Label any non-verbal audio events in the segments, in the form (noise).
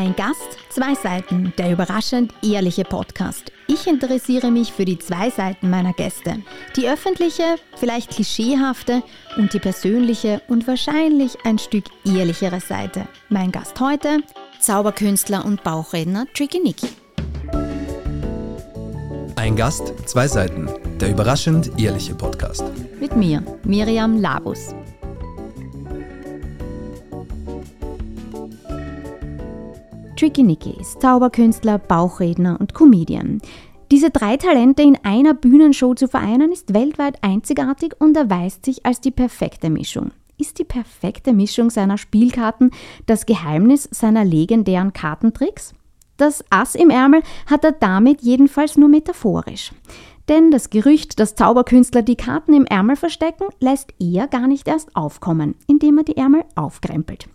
Ein Gast, zwei Seiten, der überraschend ehrliche Podcast. Ich interessiere mich für die zwei Seiten meiner Gäste. Die öffentliche, vielleicht klischeehafte und die persönliche und wahrscheinlich ein Stück ehrlichere Seite. Mein Gast heute, Zauberkünstler und Bauchredner Tricky Nicky. Ein Gast, zwei Seiten, der überraschend ehrliche Podcast. Mit mir, Miriam Labus. Nicky ist Zauberkünstler, Bauchredner und Comedian. Diese drei Talente in einer Bühnenshow zu vereinen, ist weltweit einzigartig und erweist sich als die perfekte Mischung. Ist die perfekte Mischung seiner Spielkarten das Geheimnis seiner legendären Kartentricks? Das Ass im Ärmel hat er damit jedenfalls nur metaphorisch. Denn das Gerücht, dass Zauberkünstler die Karten im Ärmel verstecken, lässt er gar nicht erst aufkommen, indem er die Ärmel aufkrempelt.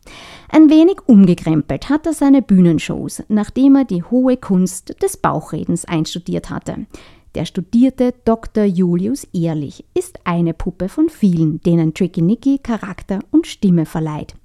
Ein wenig umgekrempelt hat er seine Bühnenshows, nachdem er die hohe Kunst des Bauchredens einstudiert hatte. Der studierte Dr. Julius Ehrlich ist eine Puppe von vielen, denen Tricky Nicky Charakter und Stimme verleiht.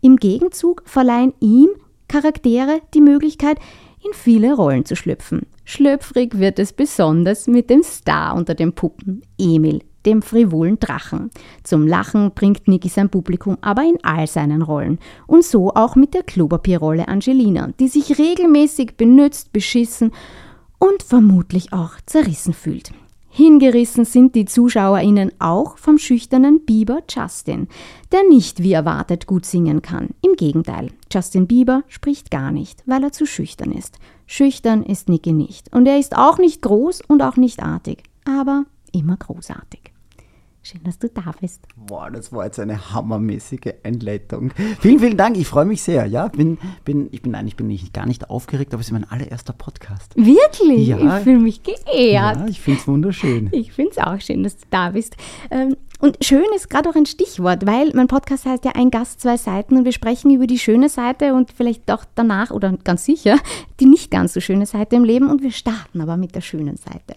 Im Gegenzug verleihen ihm Charaktere die Möglichkeit, in viele Rollen zu schlüpfen. Schlüpfrig wird es besonders mit dem Star unter den Puppen, Emil, dem frivolen Drachen. Zum Lachen bringt Niki sein Publikum aber in all seinen Rollen. Und so auch mit der Klopapierrolle Angelina, die sich regelmäßig benützt, beschissen und vermutlich auch zerrissen fühlt. Hingerissen sind die ZuschauerInnen auch vom schüchternen Bieber Justin, der nicht wie erwartet gut singen kann. Im Gegenteil, Justin Bieber spricht gar nicht, weil er zu schüchtern ist. Schüchtern ist Nicky nicht. Und er ist auch nicht groß und auch nicht artig, aber immer großartig. Schön, dass du da bist. Boah, das war jetzt eine hammermäßige Einleitung. Vielen, vielen Dank. Ich freue mich sehr. Ja, bin, bin, ich bin, nein, ich bin nicht, gar nicht aufgeregt, aber es ist mein allererster Podcast. Wirklich? Ja, ich fühle mich geehrt. Ja, ich finde es wunderschön. Ich finde es auch schön, dass du da bist. Ähm, und schön ist gerade auch ein Stichwort, weil mein Podcast heißt ja ein Gast, zwei Seiten und wir sprechen über die schöne Seite und vielleicht auch danach oder ganz sicher die nicht ganz so schöne Seite im Leben und wir starten aber mit der schönen Seite.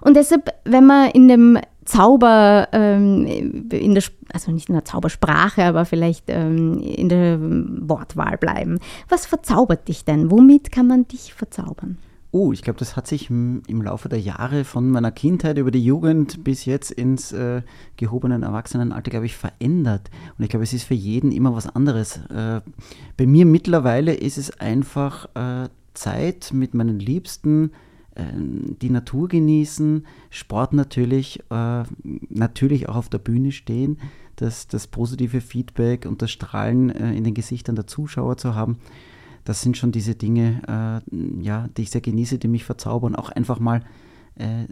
Und deshalb, wenn man in dem Zauber, ähm, in der, also nicht in der Zaubersprache, aber vielleicht ähm, in der Wortwahl bleiben. Was verzaubert dich denn? Womit kann man dich verzaubern? Oh, ich glaube, das hat sich im, Laufe der Jahre von meiner Kindheit über die Jugend bis jetzt ins äh, gehobenen Erwachsenenalter, glaube ich, verändert. Und ich glaube, es ist für jeden immer was anderes. Äh, bei mir mittlerweile ist es einfach äh, Zeit mit meinen Liebsten, die Natur genießen, Sport natürlich, äh, natürlich auch auf der Bühne stehen, das, das positive Feedback und das Strahlen äh, in den Gesichtern der Zuschauer zu haben. Das sind schon diese Dinge, äh, ja, die ich sehr genieße, die mich verzaubern, auch einfach mal äh,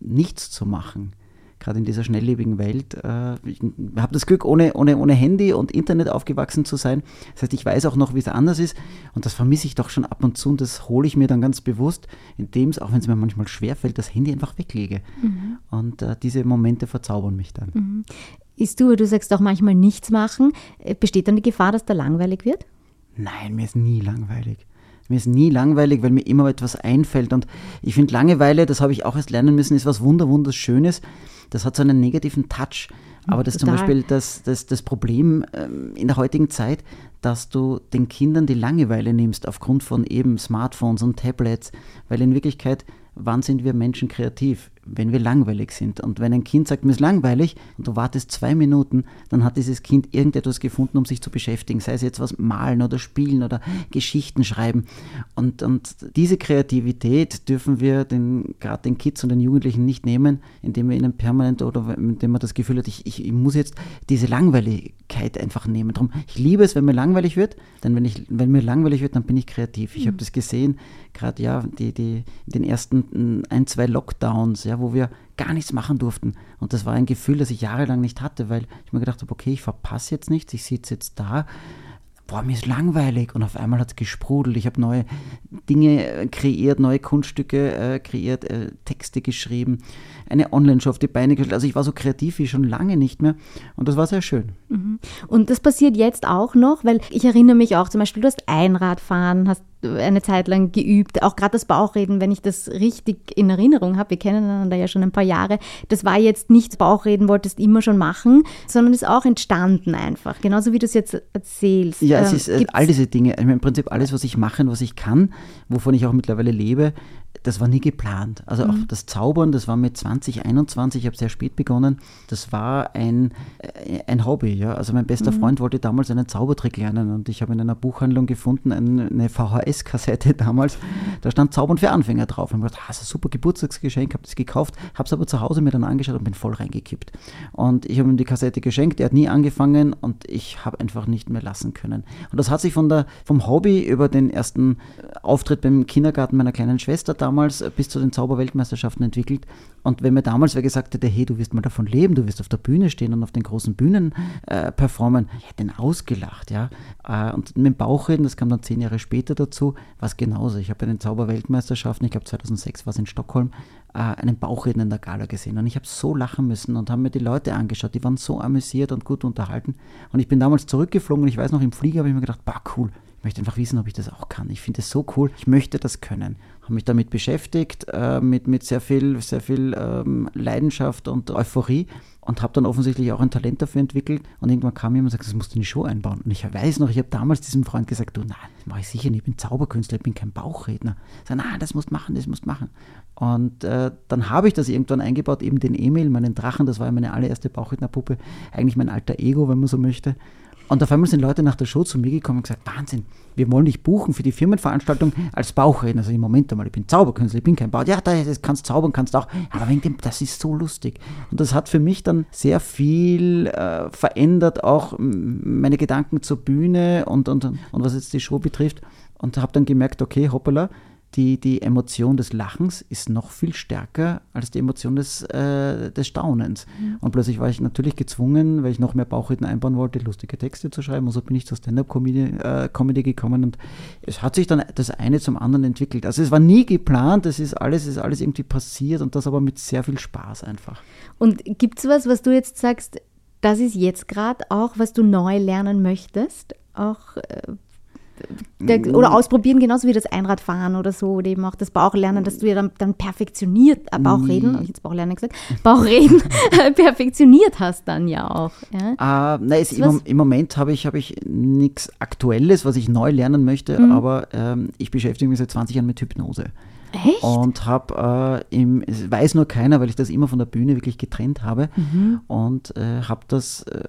nichts zu machen gerade in dieser schnelllebigen Welt. Äh, ich habe das Glück, ohne, ohne, ohne Handy und Internet aufgewachsen zu sein. Das heißt, ich weiß auch noch, wie es anders ist. Und das vermisse ich doch schon ab und zu. Und das hole ich mir dann ganz bewusst, indem es, auch wenn es mir manchmal schwerfällt, das Handy einfach weglege. Mhm. Und äh, diese Momente verzaubern mich dann. Mhm. Ist du, du sagst auch manchmal nichts machen. Äh, besteht dann die Gefahr, dass da langweilig wird? Nein, mir ist nie langweilig. Mir ist nie langweilig, weil mir immer etwas einfällt. Und ich finde, Langeweile, das habe ich auch erst lernen müssen, ist was Wunder, Wunderschönes das hat so einen negativen Touch. Aber das ist zum Beispiel das, das, das Problem ähm, in der heutigen Zeit, dass du den Kindern die Langeweile nimmst aufgrund von eben Smartphones und Tablets, weil in Wirklichkeit, wann sind wir Menschen kreativ? Wenn wir langweilig sind. Und wenn ein Kind sagt, mir ist langweilig und du wartest zwei Minuten, dann hat dieses Kind irgendetwas gefunden, um sich zu beschäftigen. Sei es jetzt was malen oder spielen oder Geschichten schreiben. Und, und diese Kreativität dürfen wir den, gerade den Kids und den Jugendlichen nicht nehmen, indem wir ihnen permanent oder indem man das Gefühl hat, ich, ich, ich muss jetzt diese Langweiligkeit einfach nehmen. Darum, ich liebe es, wenn mir langweilig wird, denn wenn, ich, wenn mir langweilig wird, dann bin ich kreativ. Ich mhm. habe das gesehen, gerade ja, die, die, in den ersten ein, zwei Lockdowns, ja, wo wir gar nichts machen durften. Und das war ein Gefühl, das ich jahrelang nicht hatte, weil ich mir gedacht habe, okay, ich verpasse jetzt nichts, ich sitze jetzt da, boah, mir ist langweilig. Und auf einmal hat es gesprudelt. Ich habe neue Dinge äh, kreiert, neue Kunststücke äh, kreiert, äh, Texte geschrieben, eine Online-Show auf die Beine gestellt. Also ich war so kreativ wie schon lange nicht mehr. Und das war sehr schön. Mhm. Und das passiert jetzt auch noch, weil ich erinnere mich auch zum Beispiel, du hast Einradfahren, hast eine Zeit lang geübt. Auch gerade das Bauchreden, wenn ich das richtig in Erinnerung habe, wir kennen einander ja schon ein paar Jahre, das war jetzt nicht Bauchreden, wolltest immer schon machen, sondern ist auch entstanden einfach. Genauso wie du es jetzt erzählst. Ja, es ähm, ist äh, all diese Dinge. Im Prinzip alles, was ich mache und was ich kann, wovon ich auch mittlerweile lebe, das war nie geplant. Also auch mhm. das Zaubern, das war mit 2021, ich habe sehr spät begonnen, das war ein, äh, ein Hobby. Ja? Also mein bester mhm. Freund wollte damals einen Zaubertrick lernen und ich habe in einer Buchhandlung gefunden, eine VHS-Kassette (laughs) damals, da stand Zaubern für Anfänger drauf. Und ich habe gedacht, ah, das ist ein super Geburtstagsgeschenk, habe das gekauft, habe es aber zu Hause mir dann angeschaut und bin voll reingekippt. Und ich habe ihm die Kassette geschenkt, er hat nie angefangen und ich habe einfach nicht mehr lassen können. Und das hat sich von der, vom Hobby über den ersten Auftritt beim Kindergarten meiner kleinen Schwester damals bis zu den Zauberweltmeisterschaften entwickelt. Und wenn mir damals wer gesagt hätte, hey, du wirst mal davon leben, du wirst auf der Bühne stehen und auf den großen Bühnen äh, performen, ich hätte ihn ausgelacht, ja. Äh, und mit dem Bauchreden, das kam dann zehn Jahre später dazu, war es genauso. Ich habe bei den Zauberweltmeisterschaften, ich glaube 2006 war es in Stockholm, äh, einen Bauchreden in der Gala gesehen. Und ich habe so lachen müssen und haben mir die Leute angeschaut, die waren so amüsiert und gut unterhalten. Und ich bin damals zurückgeflogen und ich weiß noch, im Flieger habe ich mir gedacht, bah, cool, ich möchte einfach wissen, ob ich das auch kann. Ich finde es so cool. Ich möchte das können. Habe mich damit beschäftigt, äh, mit, mit sehr viel, sehr viel ähm, Leidenschaft und Euphorie und habe dann offensichtlich auch ein Talent dafür entwickelt. Und irgendwann kam jemand und sagte, das musst du in die Show einbauen. Und ich weiß noch, ich habe damals diesem Freund gesagt, du, nein, das mache ich sicher nicht. Ich bin Zauberkünstler, ich bin kein Bauchredner. Ich sage, nein, das musst du machen, das musst du machen. Und äh, dann habe ich das irgendwann eingebaut, eben den Emil, meinen Drachen, das war ja meine allererste Bauchrednerpuppe, eigentlich mein alter Ego, wenn man so möchte. Und auf einmal sind Leute nach der Show zu mir gekommen und gesagt, Wahnsinn, wir wollen dich buchen für die Firmenveranstaltung als Bauchredner. Also im Moment einmal, ich bin Zauberkünstler, ich bin kein Bauch. Ja, das kannst zaubern, kannst auch. Aber wegen dem, das ist so lustig. Und das hat für mich dann sehr viel äh, verändert, auch meine Gedanken zur Bühne und, und, und was jetzt die Show betrifft. Und habe dann gemerkt, okay, hoppala, die, die Emotion des Lachens ist noch viel stärker als die Emotion des, äh, des Staunens. Mhm. Und plötzlich war ich natürlich gezwungen, weil ich noch mehr Bauchreden einbauen wollte, lustige Texte zu schreiben. Und so bin ich zur Stand-up-Comedy äh, Comedy gekommen und es hat sich dann das eine zum anderen entwickelt. Also es war nie geplant, es ist alles, ist alles irgendwie passiert und das aber mit sehr viel Spaß einfach. Und gibt es was, was du jetzt sagst, das ist jetzt gerade auch, was du neu lernen möchtest? Auch äh, der, oder ausprobieren, genauso wie das Einradfahren oder so, oder eben auch das Bauchlernen, dass du ja dann, dann perfektioniert, äh, Bauchreden, habe ich jetzt Bauchlernen gesagt, Bauchreden (laughs) (laughs) perfektioniert hast dann ja auch. Ja? Uh, nein, im, im, Moment habe ich, hab ich nichts Aktuelles, was ich neu lernen möchte, mhm. aber ähm, ich beschäftige mich seit 20 Jahren mit Hypnose. Echt? Und habe äh, im, weiß nur keiner, weil ich das immer von der Bühne wirklich getrennt habe mhm. und äh, habe das äh,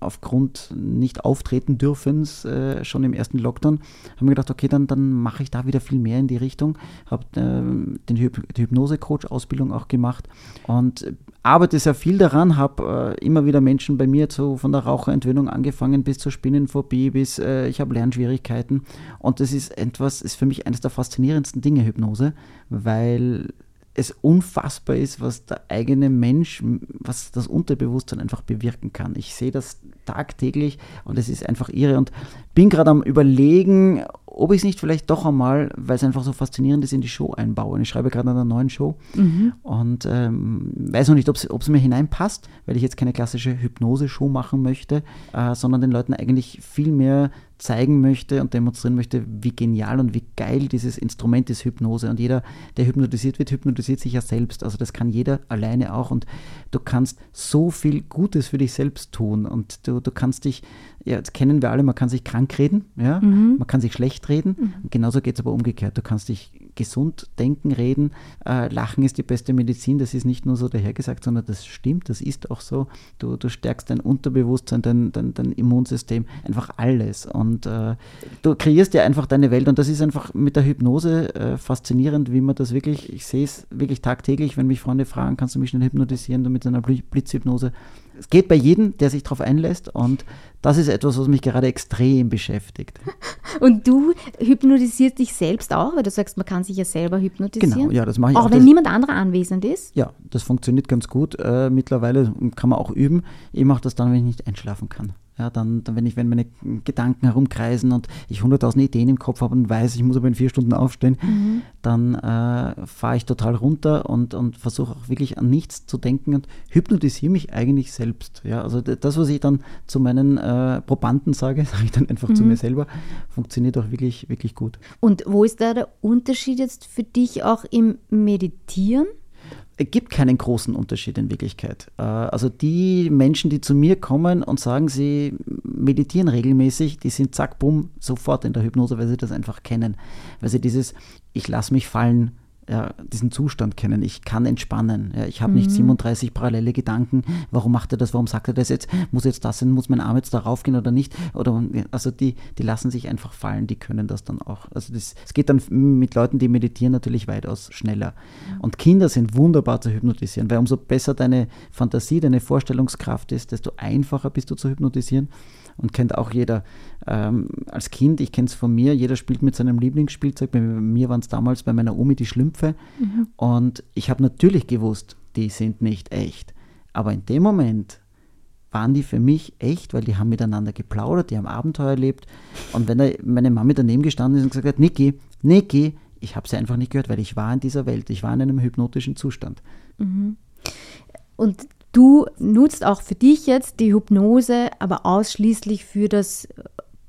aufgrund nicht auftreten dürfens äh, schon im ersten Lockdown, habe mir gedacht, okay, dann, dann mache ich da wieder viel mehr in die Richtung, habe äh, den Hyp die Hypnose-Coach-Ausbildung auch gemacht und arbeite sehr viel daran, habe äh, immer wieder Menschen bei mir zu, von der Raucherentwöhnung angefangen bis zur Spinnenphobie, bis ich habe Lernschwierigkeiten und das ist etwas, ist für mich eines der faszinierendsten Dinge, Hypnose weil es unfassbar ist, was der eigene Mensch, was das Unterbewusstsein einfach bewirken kann. Ich sehe das tagtäglich und es ist einfach irre und bin gerade am Überlegen, ob ich es nicht vielleicht doch einmal, weil es einfach so faszinierend ist, in die Show einbaue. Ich schreibe gerade an einer neuen Show mhm. und ähm, weiß noch nicht, ob es mir hineinpasst, weil ich jetzt keine klassische Hypnose-Show machen möchte, äh, sondern den Leuten eigentlich viel mehr zeigen möchte und demonstrieren möchte, wie genial und wie geil dieses Instrument ist, Hypnose. Und jeder, der hypnotisiert wird, hypnotisiert sich ja selbst. Also das kann jeder alleine auch. Und du kannst so viel Gutes für dich selbst tun. Und du, du kannst dich, ja, das kennen wir alle, man kann sich krank reden, ja, mhm. man kann sich schlecht reden. Mhm. genauso geht es aber umgekehrt. Du kannst dich gesund denken, reden. Äh, Lachen ist die beste Medizin. Das ist nicht nur so dahergesagt, sondern das stimmt, das ist auch so. Du, du stärkst dein Unterbewusstsein, dein, dein, dein Immunsystem, einfach alles. Und äh, du kreierst ja einfach deine Welt. Und das ist einfach mit der Hypnose äh, faszinierend, wie man das wirklich, ich sehe es wirklich tagtäglich, wenn mich Freunde fragen, kannst du mich schnell hypnotisieren, du mit einer Blitzhypnose es geht bei jedem, der sich darauf einlässt und das ist etwas, was mich gerade extrem beschäftigt. (laughs) Und du hypnotisierst dich selbst auch, weil du sagst, man kann sich ja selber hypnotisieren. Genau, ja, das mache ich auch. Auch wenn niemand anderer anwesend ist? Ja, das funktioniert ganz gut. Äh, mittlerweile kann man auch üben. Ich mache das dann, wenn ich nicht einschlafen kann. Ja, dann, dann, wenn ich, wenn meine Gedanken herumkreisen und ich hunderttausend Ideen im Kopf habe und weiß, ich muss aber in vier Stunden aufstehen, mhm. dann äh, fahre ich total runter und, und versuche auch wirklich an nichts zu denken und hypnotisiere mich eigentlich selbst. Ja, also das, was ich dann zu meinen äh, Probanden sage, (laughs) sage ich dann einfach mhm. zu mir selber, funktioniert auch wirklich, wirklich gut. Und wo ist da der Unterschied jetzt für dich auch im Meditieren? Es gibt keinen großen Unterschied in Wirklichkeit. Äh, also die Menschen, die zu mir kommen und sagen, sie meditieren regelmäßig, die sind zack, bumm, sofort in der Hypnose, weil sie das einfach kennen. Weil sie dieses, ich lasse mich fallen, ja, diesen Zustand kennen. Ich kann entspannen. Ja, ich habe mhm. nicht 37 parallele Gedanken. Warum macht er das? Warum sagt er das jetzt? Muss jetzt das sein? Muss mein Arm jetzt darauf gehen oder nicht? Oder, also die, die lassen sich einfach fallen. Die können das dann auch. Also es geht dann mit Leuten, die meditieren, natürlich weitaus schneller. Mhm. Und Kinder sind wunderbar zu hypnotisieren, weil umso besser deine Fantasie, deine Vorstellungskraft ist, desto einfacher bist du zu hypnotisieren und kennt auch jeder ähm, als Kind, ich kenne es von mir, jeder spielt mit seinem Lieblingsspielzeug. Bei mir waren es damals bei meiner Omi die Schlümpfe. Mhm. Und ich habe natürlich gewusst, die sind nicht echt. Aber in dem Moment waren die für mich echt, weil die haben miteinander geplaudert, die haben Abenteuer erlebt. Und wenn da meine Mami daneben gestanden ist und gesagt hat, Niki, Niki, ich habe sie einfach nicht gehört, weil ich war in dieser Welt, ich war in einem hypnotischen Zustand. Mhm. Und Du nutzt auch für dich jetzt die Hypnose, aber ausschließlich für das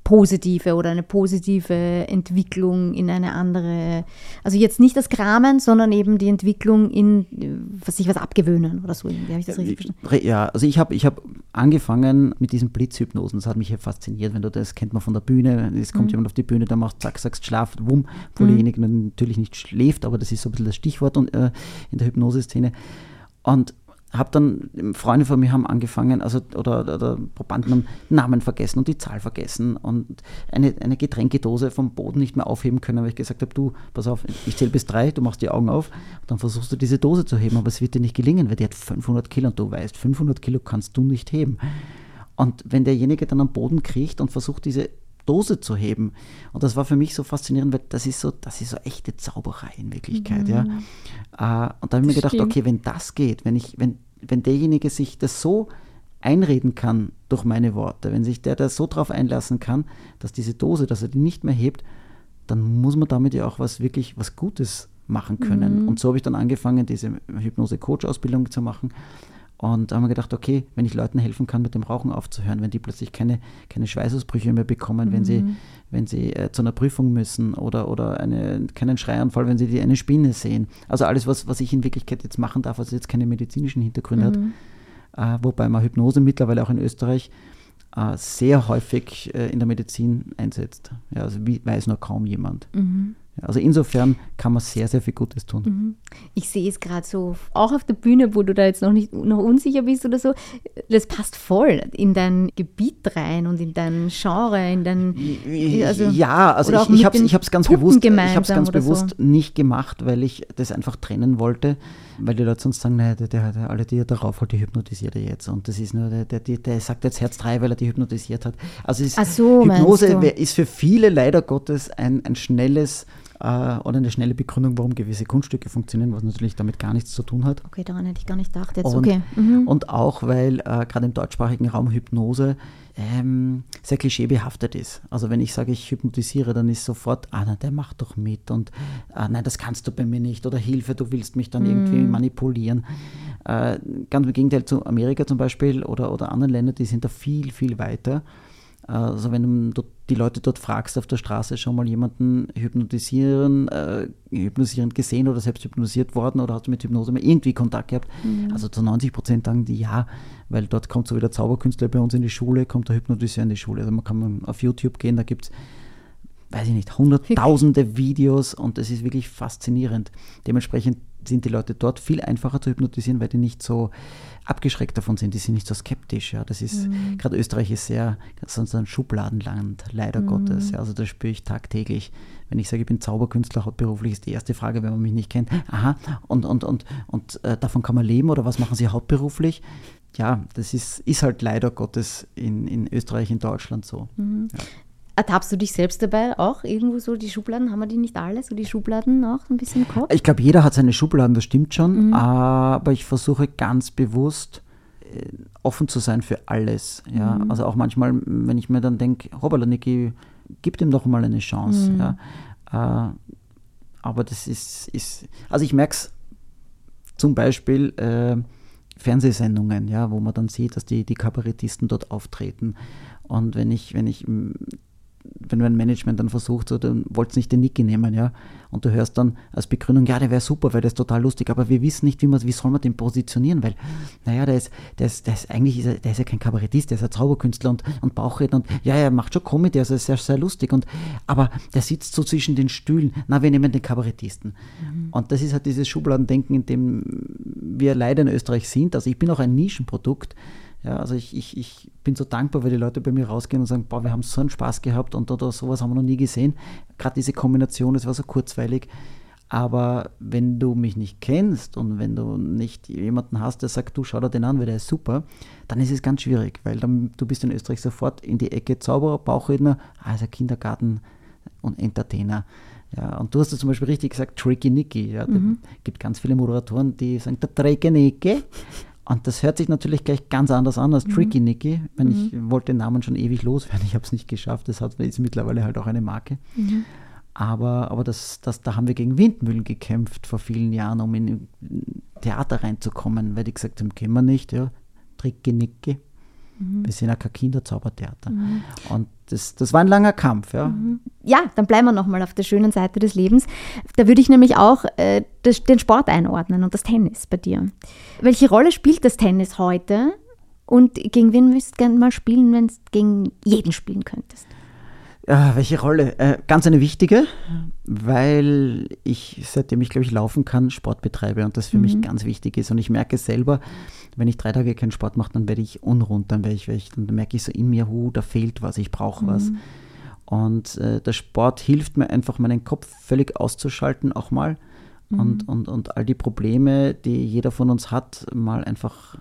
Positive oder eine positive Entwicklung in eine andere, also jetzt nicht das Kramen, sondern eben die Entwicklung in was sich was abgewöhnen oder so. Wie habe ich das richtig verstanden? Ja, also ich habe ich hab angefangen mit diesen Blitzhypnosen, das hat mich ja fasziniert, wenn du das kennt man von der Bühne, es kommt mhm. jemand auf die Bühne, der macht zack, sagst schlaf, wumm, wo mhm. derjenige natürlich nicht schläft, aber das ist so ein bisschen das Stichwort und, äh, in der Hypnoseszene. Und habe dann, Freunde von mir haben angefangen, also oder, oder Probanden haben Namen vergessen und die Zahl vergessen und eine, eine Getränkedose vom Boden nicht mehr aufheben können, weil ich gesagt habe, du, pass auf, ich zähle bis drei, du machst die Augen auf, dann versuchst du diese Dose zu heben, aber es wird dir nicht gelingen, weil die hat 500 Kilo und du weißt, 500 Kilo kannst du nicht heben. Und wenn derjenige dann am Boden kriecht und versucht, diese Dose zu heben. Und das war für mich so faszinierend, weil das ist so, das ist so echte Zauberei in Wirklichkeit. Mhm. Ja. Äh, und da habe ich mir gedacht, stimmt. okay, wenn das geht, wenn ich, wenn, wenn derjenige sich das so einreden kann durch meine Worte, wenn sich der da so drauf einlassen kann, dass diese Dose, dass er die nicht mehr hebt, dann muss man damit ja auch was wirklich was Gutes machen können. Mhm. Und so habe ich dann angefangen, diese Hypnose-Coach-Ausbildung zu machen. Und da haben wir gedacht, okay, wenn ich Leuten helfen kann, mit dem Rauchen aufzuhören, wenn die plötzlich keine, keine Schweißausbrüche mehr bekommen, mhm. wenn sie, wenn sie äh, zu einer Prüfung müssen oder, oder eine, keinen Schreianfall, wenn sie die, eine Spinne sehen. Also alles, was, was ich in Wirklichkeit jetzt machen darf, was jetzt keine medizinischen Hintergründe mhm. hat. Äh, wobei man Hypnose mittlerweile auch in Österreich äh, sehr häufig äh, in der Medizin einsetzt. Ja, also wie, weiß nur kaum jemand. Mhm. Also insofern kann man sehr, sehr viel Gutes tun. Mhm. Ich sehe es gerade so, auch auf der Bühne, wo du da jetzt noch nicht noch unsicher bist oder so, das passt voll in dein Gebiet rein und in dein Genre, in dein also, Ja, also ich, ich habe es ganz bewusst, ich ganz bewusst so. nicht gemacht, weil ich das einfach trennen wollte, weil die Leute sonst sagen, naja, der, der, der, alle, die er darauf holt, die hypnotisiert er jetzt. Und das ist nur, der, der, der sagt jetzt Herz 3, weil er die hypnotisiert hat. Also ist, so, Hypnose ist für viele leider Gottes ein, ein schnelles oder eine schnelle Begründung, warum gewisse Kunststücke funktionieren, was natürlich damit gar nichts zu tun hat. Okay, daran hätte ich gar nicht gedacht. Jetzt, und, okay. Mhm. und auch, weil äh, gerade im deutschsprachigen Raum Hypnose ähm, sehr klischeebehaftet ist. Also wenn ich sage, ich hypnotisiere, dann ist sofort, ah nein, der macht doch mit und ah, nein, das kannst du bei mir nicht oder Hilfe, du willst mich dann mhm. irgendwie manipulieren. Äh, ganz im Gegenteil zu Amerika zum Beispiel oder, oder anderen Ländern, die sind da viel, viel weiter. Also wenn du die Leute dort fragst auf der Straße, schon mal jemanden hypnotisieren, äh, hypnotisierend gesehen oder selbst hypnotisiert worden oder hast du mit Hypnose mal irgendwie Kontakt gehabt? Mhm. Also zu 90 Prozent sagen die ja, weil dort kommt so wie der Zauberkünstler bei uns in die Schule, kommt der Hypnotiseur in die Schule. Also man kann auf YouTube gehen, da gibt es weiß ich nicht, hunderttausende (laughs) Videos und es ist wirklich faszinierend. Dementsprechend sind die Leute dort viel einfacher zu hypnotisieren, weil die nicht so abgeschreckt davon sind, die sind nicht so skeptisch. Ja. Das ist, mhm. gerade Österreich ist sehr, sonst ein Schubladenland, leider mhm. Gottes. Ja. Also das spüre ich tagtäglich. Wenn ich sage, ich bin Zauberkünstler, hauptberuflich, ist die erste Frage, wenn man mich nicht kennt, aha, und, und, und, und äh, davon kann man leben oder was machen Sie hauptberuflich? Ja, das ist, ist halt leider Gottes in, in Österreich, in Deutschland so. Mhm. Ja. Ertappst du dich selbst dabei auch irgendwo so die Schubladen? Haben wir die nicht alle, so die Schubladen auch ein bisschen im Kopf? Ich glaube, jeder hat seine Schubladen, das stimmt schon. Mhm. Aber ich versuche ganz bewusst, offen zu sein für alles. Ja? Mhm. Also auch manchmal, wenn ich mir dann denke, hoppala, Niki, gib dem doch mal eine Chance. Mhm. Ja? Äh, aber das ist, ist also ich merke es zum Beispiel äh, Fernsehsendungen, ja, wo man dann sieht, dass die, die Kabarettisten dort auftreten. Und wenn ich, wenn ich wenn mein Management dann versucht, so, dann wollt nicht den Niki nehmen, ja. Und du hörst dann als Begründung, ja, der wäre super, weil der ist total lustig, aber wir wissen nicht, wie, man, wie soll man den positionieren, weil, naja, der ist, der ist, der ist eigentlich, ist er, der ist ja kein Kabarettist, der ist ein Zauberkünstler und, und Bauchredner und, ja, er macht schon Comedy, also ist sehr, sehr lustig und, aber der sitzt so zwischen den Stühlen, na, wir nehmen den Kabarettisten. Mhm. Und das ist halt dieses Schubladendenken, in dem wir leider in Österreich sind, also ich bin auch ein Nischenprodukt, ja, also ich, ich, ich bin so dankbar, weil die Leute bei mir rausgehen und sagen, boah, wir haben so einen Spaß gehabt und oder sowas haben wir noch nie gesehen. Gerade diese Kombination, es war so kurzweilig. Aber wenn du mich nicht kennst und wenn du nicht jemanden hast, der sagt, du schau dir den an, weil der ist super, dann ist es ganz schwierig, weil dann, du bist in Österreich sofort in die Ecke Zauberer, Bauchredner, also Kindergarten und Entertainer. Ja, und du hast es zum Beispiel richtig gesagt, Tricky Nicky. Ja, mhm. gibt ganz viele Moderatoren, die sagen, der Tricky Nicky. Und das hört sich natürlich gleich ganz anders an als mhm. Tricky Nicky. Mhm. Ich wollte den Namen schon ewig loswerden, (laughs) ich habe es nicht geschafft. Das hat, ist mittlerweile halt auch eine Marke. Mhm. Aber, aber das, das, da haben wir gegen Windmühlen gekämpft vor vielen Jahren, um in Theater reinzukommen, weil die gesagt haben, können wir nicht, ja, Tricky Nicky. Mhm. Wir sind ja kein Kinderzaubertheater. Mhm. Und das, das war ein langer Kampf. Ja, mhm. ja dann bleiben wir nochmal auf der schönen Seite des Lebens. Da würde ich nämlich auch äh, das, den Sport einordnen und das Tennis bei dir. Welche Rolle spielt das Tennis heute? Und gegen wen müsst du gerne mal spielen, wenn du gegen jeden spielen könntest? Ja, welche Rolle? Äh, ganz eine wichtige, weil ich, seitdem ich, glaube ich, laufen kann, Sport betreibe und das für mhm. mich ganz wichtig ist. Und ich merke selber, wenn ich drei Tage keinen Sport mache, dann werde ich unrund, dann werde ich, ich dann merke ich so in mir, hu, da fehlt was, ich brauche mhm. was. Und äh, der Sport hilft mir einfach, meinen Kopf völlig auszuschalten, auch mal. Mhm. Und, und, und all die Probleme, die jeder von uns hat, mal einfach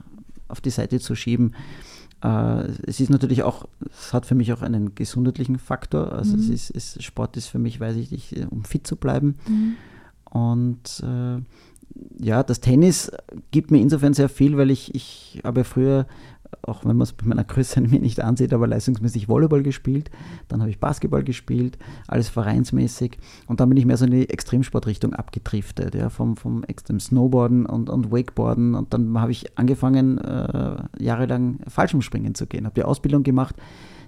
auf die Seite zu schieben. Äh, es ist natürlich auch, es hat für mich auch einen gesundheitlichen Faktor. Also mhm. es ist, es, Sport ist für mich, weiß ich nicht, um fit zu bleiben. Mhm. Und äh, ja, das Tennis gibt mir insofern sehr viel, weil ich, ich habe früher auch wenn man es bei meiner Größe (laughs) mir nicht ansieht, aber leistungsmäßig Volleyball gespielt. Dann habe ich Basketball gespielt, alles vereinsmäßig. Und dann bin ich mehr so in die Extremsportrichtung abgedriftet, ja, vom, vom Extrem Snowboarden und, und Wakeboarden. Und dann habe ich angefangen, äh, jahrelang Fallschirmspringen zu gehen. Habe die Ausbildung gemacht.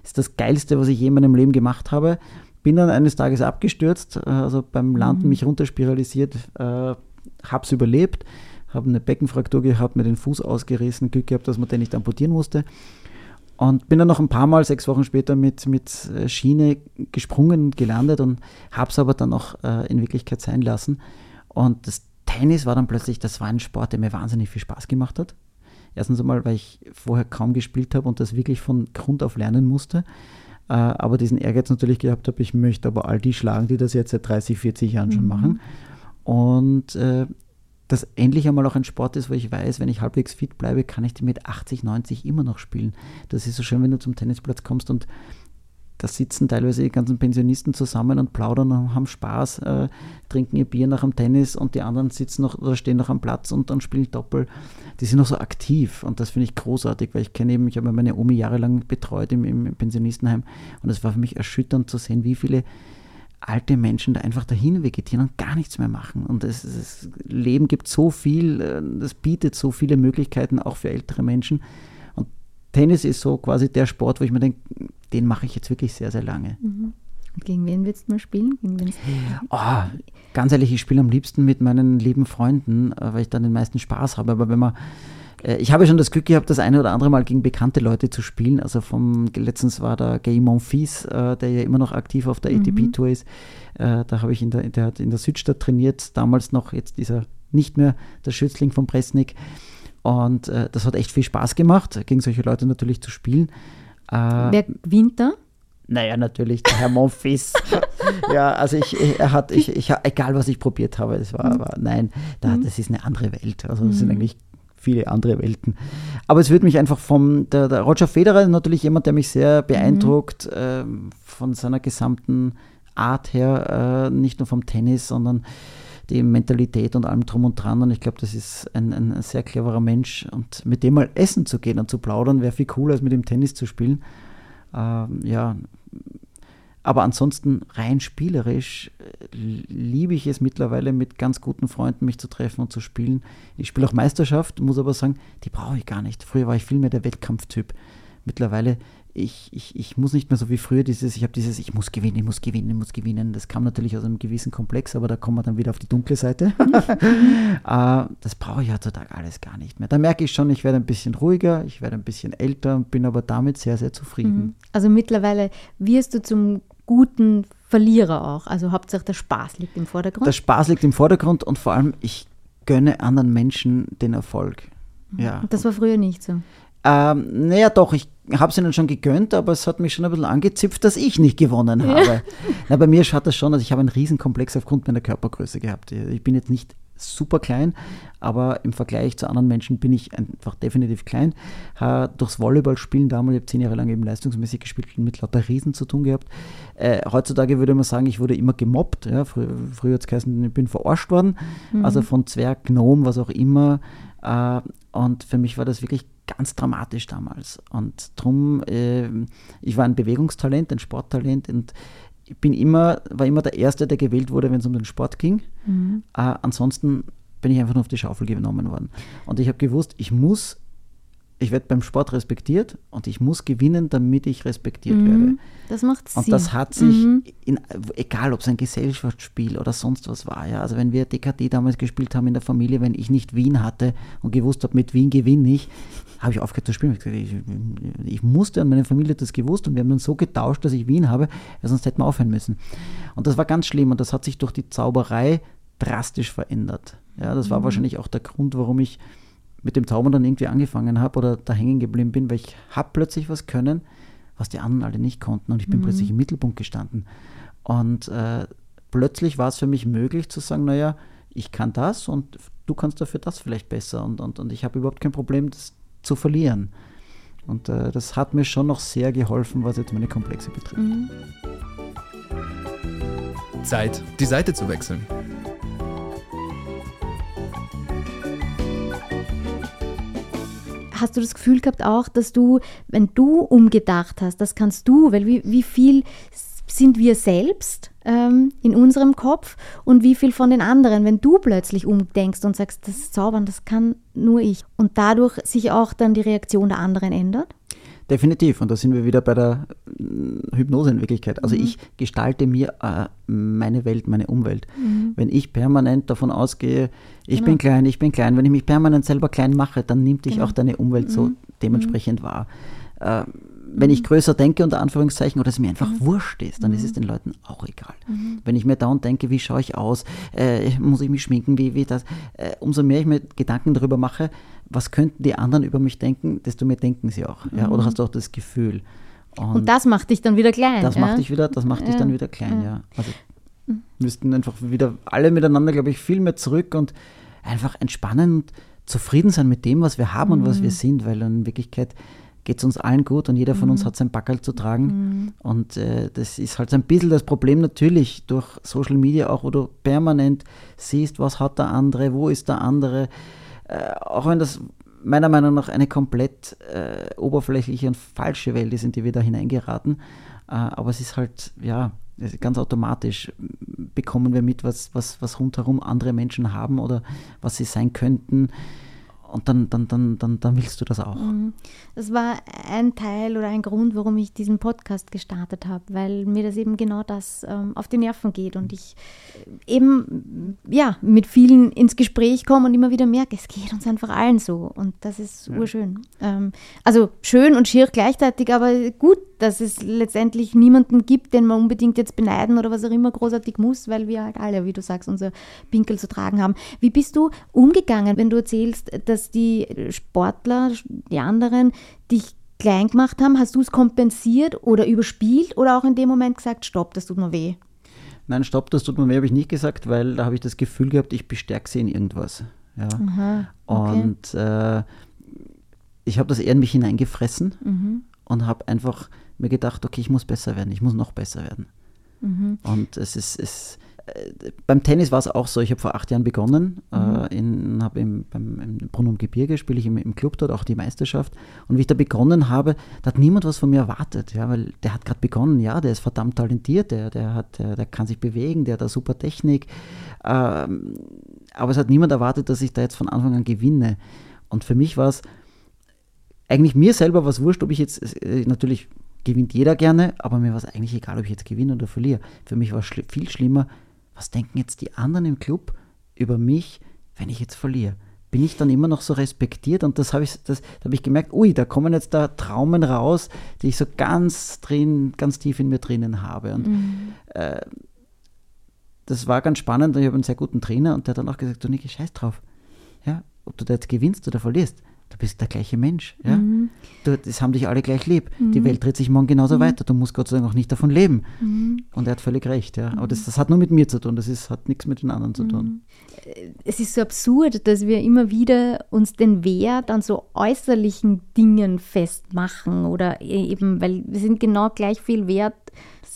Das ist das Geilste, was ich je in meinem Leben gemacht habe. Bin dann eines Tages abgestürzt, äh, also beim Landen mhm. mich runterspiralisiert, äh, habe es überlebt habe eine Beckenfraktur gehabt, mir den Fuß ausgerissen, Glück gehabt, dass man den nicht amputieren musste. Und bin dann noch ein paar Mal, sechs Wochen später, mit, mit äh, Schiene gesprungen und gelandet und habe es aber dann auch äh, in Wirklichkeit sein lassen. Und das Tennis war dann plötzlich, das war ein Sport, der mir wahnsinnig viel Spaß gemacht hat. Erstens einmal, weil ich vorher kaum gespielt habe und das wirklich von Grund auf lernen musste. Äh, aber diesen Ehrgeiz natürlich gehabt habe, ich möchte aber all die schlagen, die das jetzt seit 30, 40 Jahren schon mhm. machen. Und äh, das endlich einmal auch ein Sport ist, wo ich weiß, wenn ich halbwegs fit bleibe, kann ich die mit 80, 90 immer noch spielen. Das ist so schön, wenn du zum Tennisplatz kommst und da sitzen teilweise die ganzen Pensionisten zusammen und plaudern und haben Spaß, äh, trinken ihr Bier nach dem Tennis und die anderen sitzen noch oder stehen noch am Platz und dann spielen Doppel. Die sind noch so aktiv und das finde ich großartig, weil ich kenne eben, ich habe meine Omi jahrelang betreut im, im Pensionistenheim und es war für mich erschütternd zu sehen, wie viele alte Menschen da einfach dahin vegetieren und gar nichts mehr machen. Und das, das Leben gibt so viel, äh, das bietet so viele Möglichkeiten auch für ältere Menschen. Und Tennis ist so quasi der Sport, wo ich mir denke, den mache ich jetzt wirklich sehr, sehr lange. Mhm. Und gegen wen willst du mal spielen? Oh, ganz ehrlich, ich spiele am liebsten mit meinen lieben Freunden, äh, weil ich dann den meisten Spaß habe. Aber wenn man ich habe schon das Glück gehabt, das eine oder andere Mal gegen bekannte Leute zu spielen. Also vom letztens war der Gay Monfils, äh, der ja immer noch aktiv auf der mhm. ATP-Tour ist. Äh, da habe ich in der, der hat in der Südstadt trainiert, damals noch, jetzt dieser nicht mehr der Schützling von Presnik. Und äh, das hat echt viel Spaß gemacht, gegen solche Leute natürlich zu spielen. Äh, Wer gewinnt da? Naja, natürlich, der Herr Monfils. (laughs) ja, also ich, er hat, ich, (laughs) ich, egal was ich probiert habe, es war, aber nein, da, mhm. das ist eine andere Welt. Also das sind mhm. eigentlich viele andere Welten. Aber es würde mich einfach vom, der, der Roger Federer natürlich jemand, der mich sehr beeindruckt, mhm. äh, von seiner gesamten Art her, äh, nicht nur vom Tennis, sondern die Mentalität und allem drum und dran. Und ich glaube, das ist ein, ein sehr cleverer Mensch. Und mit dem mal essen zu gehen und zu plaudern, wäre viel cooler, als mit dem Tennis zu spielen. Ähm, ja, aber ansonsten rein spielerisch äh, liebe ich es mittlerweile mit ganz guten Freunden mich zu treffen und zu spielen. Ich spiele auch Meisterschaft, muss aber sagen, die brauche ich gar nicht. Früher war ich viel mehr der Wettkampftyp. Mittlerweile ich, ich, ich muss nicht mehr so wie früher dieses, ich habe dieses, ich muss gewinnen, ich muss gewinnen, ich muss gewinnen. Das kam natürlich aus einem gewissen Komplex, aber da kommen wir dann wieder auf die dunkle Seite. uh, (laughs) (laughs) das brauche ich heutzutage alles gar nicht mehr. Da merke ich schon, ich werde ein bisschen ruhiger, ich werde ein bisschen älter und bin aber damit sehr, sehr zufrieden. Mhm. Also mittlerweile wirst du zum guten Verlierer auch. Also Hauptsache der Spaß liegt im Vordergrund. Der Spaß liegt im Vordergrund und vor allem ich gönne anderen Menschen den Erfolg. Mhm. Ja. Das war früher nicht so. Ähm, naja, doch, ich habe es ihnen schon gegönnt, aber es hat mich schon ein bisschen angezipft, dass ich nicht gewonnen habe. Ja. Na, bei mir schaut das schon, also ich habe einen Riesenkomplex aufgrund meiner Körpergröße gehabt. Ich bin jetzt nicht super klein, aber im Vergleich zu anderen Menschen bin ich einfach definitiv klein. Habe durchs Volleyballspielen damals, ich habe zehn Jahre lang eben leistungsmäßig gespielt, mit lauter Riesen zu tun gehabt. Äh, heutzutage würde man sagen, ich wurde immer gemobbt. Ja, früher, früher hat es geheißen, ich bin verarscht worden. Mhm. Also von Zwerg, Gnom, was auch immer. Äh, und für mich war das wirklich ganz dramatisch damals. Und darum, äh, ich war ein Bewegungstalent, ein Sporttalent und ich bin immer, war immer der Erste, der gewählt wurde, wenn es um den Sport ging. Mhm. Äh, ansonsten bin ich einfach nur auf die Schaufel genommen worden. Und ich habe gewusst, ich muss ich werde beim Sport respektiert und ich muss gewinnen, damit ich respektiert mhm, werde. Das macht Sinn. Und das hat sich, mhm. in, egal ob es ein Gesellschaftsspiel oder sonst was war, ja, also wenn wir DKD damals gespielt haben in der Familie, wenn ich nicht Wien hatte und gewusst habe, mit Wien gewinne ich, habe ich aufgehört zu spielen. Ich, ich, ich, musste und meine Familie hat das gewusst und wir haben dann so getauscht, dass ich Wien habe, weil sonst hätten wir aufhören müssen. Und das war ganz schlimm und das hat sich durch die Zauberei drastisch verändert. Ja, das war mhm. wahrscheinlich auch der Grund, warum ich mit dem Zaubern dann irgendwie angefangen habe oder da hängen geblieben bin, weil ich habe plötzlich was können, was die anderen alle nicht konnten und ich bin mhm. plötzlich im Mittelpunkt gestanden. Und äh, plötzlich war es für mich möglich zu sagen, naja, ich kann das und du kannst dafür das vielleicht besser und, und, und ich habe überhaupt kein Problem, das zu verlieren. Und äh, das hat mir schon noch sehr geholfen, was jetzt meine Komplexe betrifft. Mhm. Zeit, die Seite zu wechseln. Hast du das Gefühl gehabt auch, dass du, wenn du umgedacht hast, das kannst du, weil wie, wie viel sind wir selbst ähm, in unserem Kopf und wie viel von den anderen, wenn du plötzlich umdenkst und sagst, das Zaubern, das kann nur ich und dadurch sich auch dann die Reaktion der anderen ändert? Definitiv. Und da sind wir wieder bei der äh, Hypnose in Wirklichkeit. Also mhm. ich gestalte mir äh, meine Welt, meine Umwelt. Mhm. Wenn ich permanent davon ausgehe, ich genau. bin klein, ich bin klein, wenn ich mich permanent selber klein mache, dann nimmt dich genau. auch deine Umwelt mhm. so dementsprechend wahr. Äh, wenn ich mhm. größer denke, unter Anführungszeichen, oder es mir einfach mhm. wurscht ist, dann mhm. ist es den Leuten auch egal. Mhm. Wenn ich mir dauernd denke, wie schaue ich aus, äh, muss ich mich schminken, wie, wie das, äh, umso mehr ich mir Gedanken darüber mache, was könnten die anderen über mich denken, desto mehr denken sie auch. Ja? Oder mhm. hast du auch das Gefühl. Und, Und, das macht dich dann wieder klein. Das ja? macht dich wieder, das macht ja. dich dann wieder klein, ja. Also müssten einfach wieder alle miteinander, glaube ich, viel mehr zurück und einfach entspannen und zufrieden sein mit dem, was wir haben und was wir sind, weil in Wirklichkeit geht es uns allen gut und jeder von mhm. uns hat sein Backerl zu tragen. Mhm. Und äh, das ist halt so ein bisschen das Problem natürlich durch Social Media auch, wo du permanent siehst, was hat der andere, wo ist der andere. Äh, auch wenn das meiner Meinung nach eine komplett äh, oberflächliche und falsche Welt ist, in die wir da hineingeraten. Äh, aber es ist halt, ja, ganz automatisch bekommen wir mit, was, was, was rundherum andere Menschen haben oder was sie sein könnten und dann, dann, dann, dann, dann willst du das auch. Mhm. Das war ein Teil oder ein Grund, warum ich diesen Podcast gestartet habe, weil mir das eben genau das ähm, auf die Nerven geht und ich eben ja mit vielen ins Gespräch komme und immer wieder merke, es geht uns einfach allen so und das ist ja. urschön. Ähm, also schön und schier gleichzeitig, aber gut, dass es letztendlich niemanden gibt, den man unbedingt jetzt beneiden oder was auch immer großartig muss, weil wir halt alle, wie du sagst, unser Pinkel zu tragen haben. Wie bist du umgegangen, wenn du erzählst, dass die Sportler, die anderen, dich klein gemacht haben? Hast du es kompensiert oder überspielt oder auch in dem Moment gesagt, stopp, das tut mir weh? Nein, stopp, das tut mir weh, habe ich nicht gesagt, weil da habe ich das Gefühl gehabt, ich bestärke sie in irgendwas. Ja. Aha, okay. Und äh, ich habe das eher in mich hineingefressen mhm. und habe einfach mir gedacht, okay, ich muss besser werden, ich muss noch besser werden. Mhm. Und es ist, es, beim Tennis war es auch so, ich habe vor acht Jahren begonnen, äh, Mhm. äh, habe im, beim, im Brunnen Gebirge, spiele ich im, im Club dort auch die Meisterschaft. Und wie ich da begonnen habe, da hat niemand was von mir erwartet, ja, weil der hat gerade begonnen, ja, der ist verdammt talentiert, der, der, hat, der, der kann sich bewegen, der hat eine super Technik. Ähm, aber es hat niemand erwartet, dass ich da jetzt von Anfang an gewinne. Und für mich war es eigentlich mir selber was wurscht, ob ich jetzt, äh, natürlich gewinnt jeder gerne, aber mir war es eigentlich egal, ob ich jetzt gewinne oder verliere. Für mich war es schli viel schlimmer, was denken jetzt die anderen im Club über mich, wenn ich jetzt verliere? Bin ich dann immer noch so respektiert? Und das habe ich, das, da habe ich gemerkt, ui, da kommen jetzt da Traumen raus, die ich so ganz drin, ganz tief in mir drinnen habe. Und äh, das war ganz spannend. Ich habe einen sehr guten Trainer und der hat dann auch gesagt, du Niki, scheiß drauf. Ja, ob du da jetzt gewinnst oder verlierst, du bist der gleiche Mensch. Ja? Du, das haben dich alle gleich lieb. Die Welt dreht sich morgen genauso weiter. Du musst Gott sei Dank auch nicht davon leben. Und er hat völlig recht. Ja? Aber das, das hat nur mit mir zu tun. Das ist, hat nichts mit den anderen zu tun. Es ist so absurd, dass wir immer wieder uns den Wert an so äußerlichen Dingen festmachen oder eben, weil wir sind genau gleich viel wert,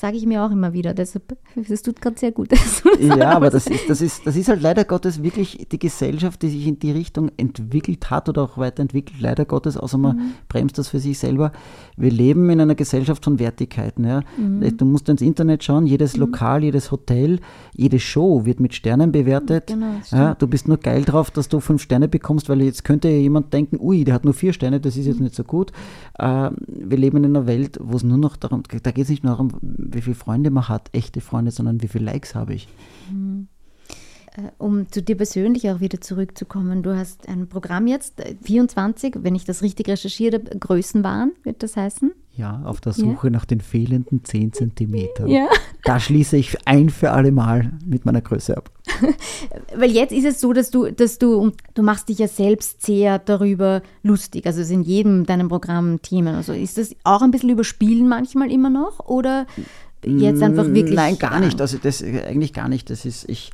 sage ich mir auch immer wieder. Deshalb, das tut gerade sehr gut. (laughs) Ja, aber das ist, das, ist, das ist halt leider Gottes wirklich die Gesellschaft, die sich in die Richtung entwickelt hat oder auch weiterentwickelt, leider Gottes, außer man bremst das für sich selber. Wir leben in einer Gesellschaft von Wertigkeiten. Ja. Du musst ins Internet schauen, jedes Lokal, jedes Hotel, jede Show wird mit Sternen bewertet. Genau, ja, du bist nur geil drauf, dass du fünf Sterne bekommst, weil jetzt könnte jemand denken, ui, der hat nur vier Sterne, das ist jetzt nicht so gut. Äh, wir leben in einer Welt, wo es nur noch darum, da geht es nicht nur darum, wie viele Freunde man hat, echte Freunde, sondern wie viele Likes habe ich. Äh, Um zu dir persönlich auch wieder zurückzukommen, du hast ein Programm jetzt, äh, 24, wenn ich das richtig recherchiere, Größenwahn wird das heißen. Ja, auf der Suche nach den fehlenden 10 Zentimetern. Ja. Da schließe ich ein für alle Mal mit meiner Größe ab. (laughs) Weil jetzt ist es so, dass du, dass du, du machst dich ja selbst sehr darüber lustig, also es ist in jedem deinem Programm Themen. Also ist das auch ein bisschen überspielen manchmal immer noch oder jetzt einfach wirklich? Mm, Nein, gar nicht. Also das äh, eigentlich gar nicht. Das ist, ich,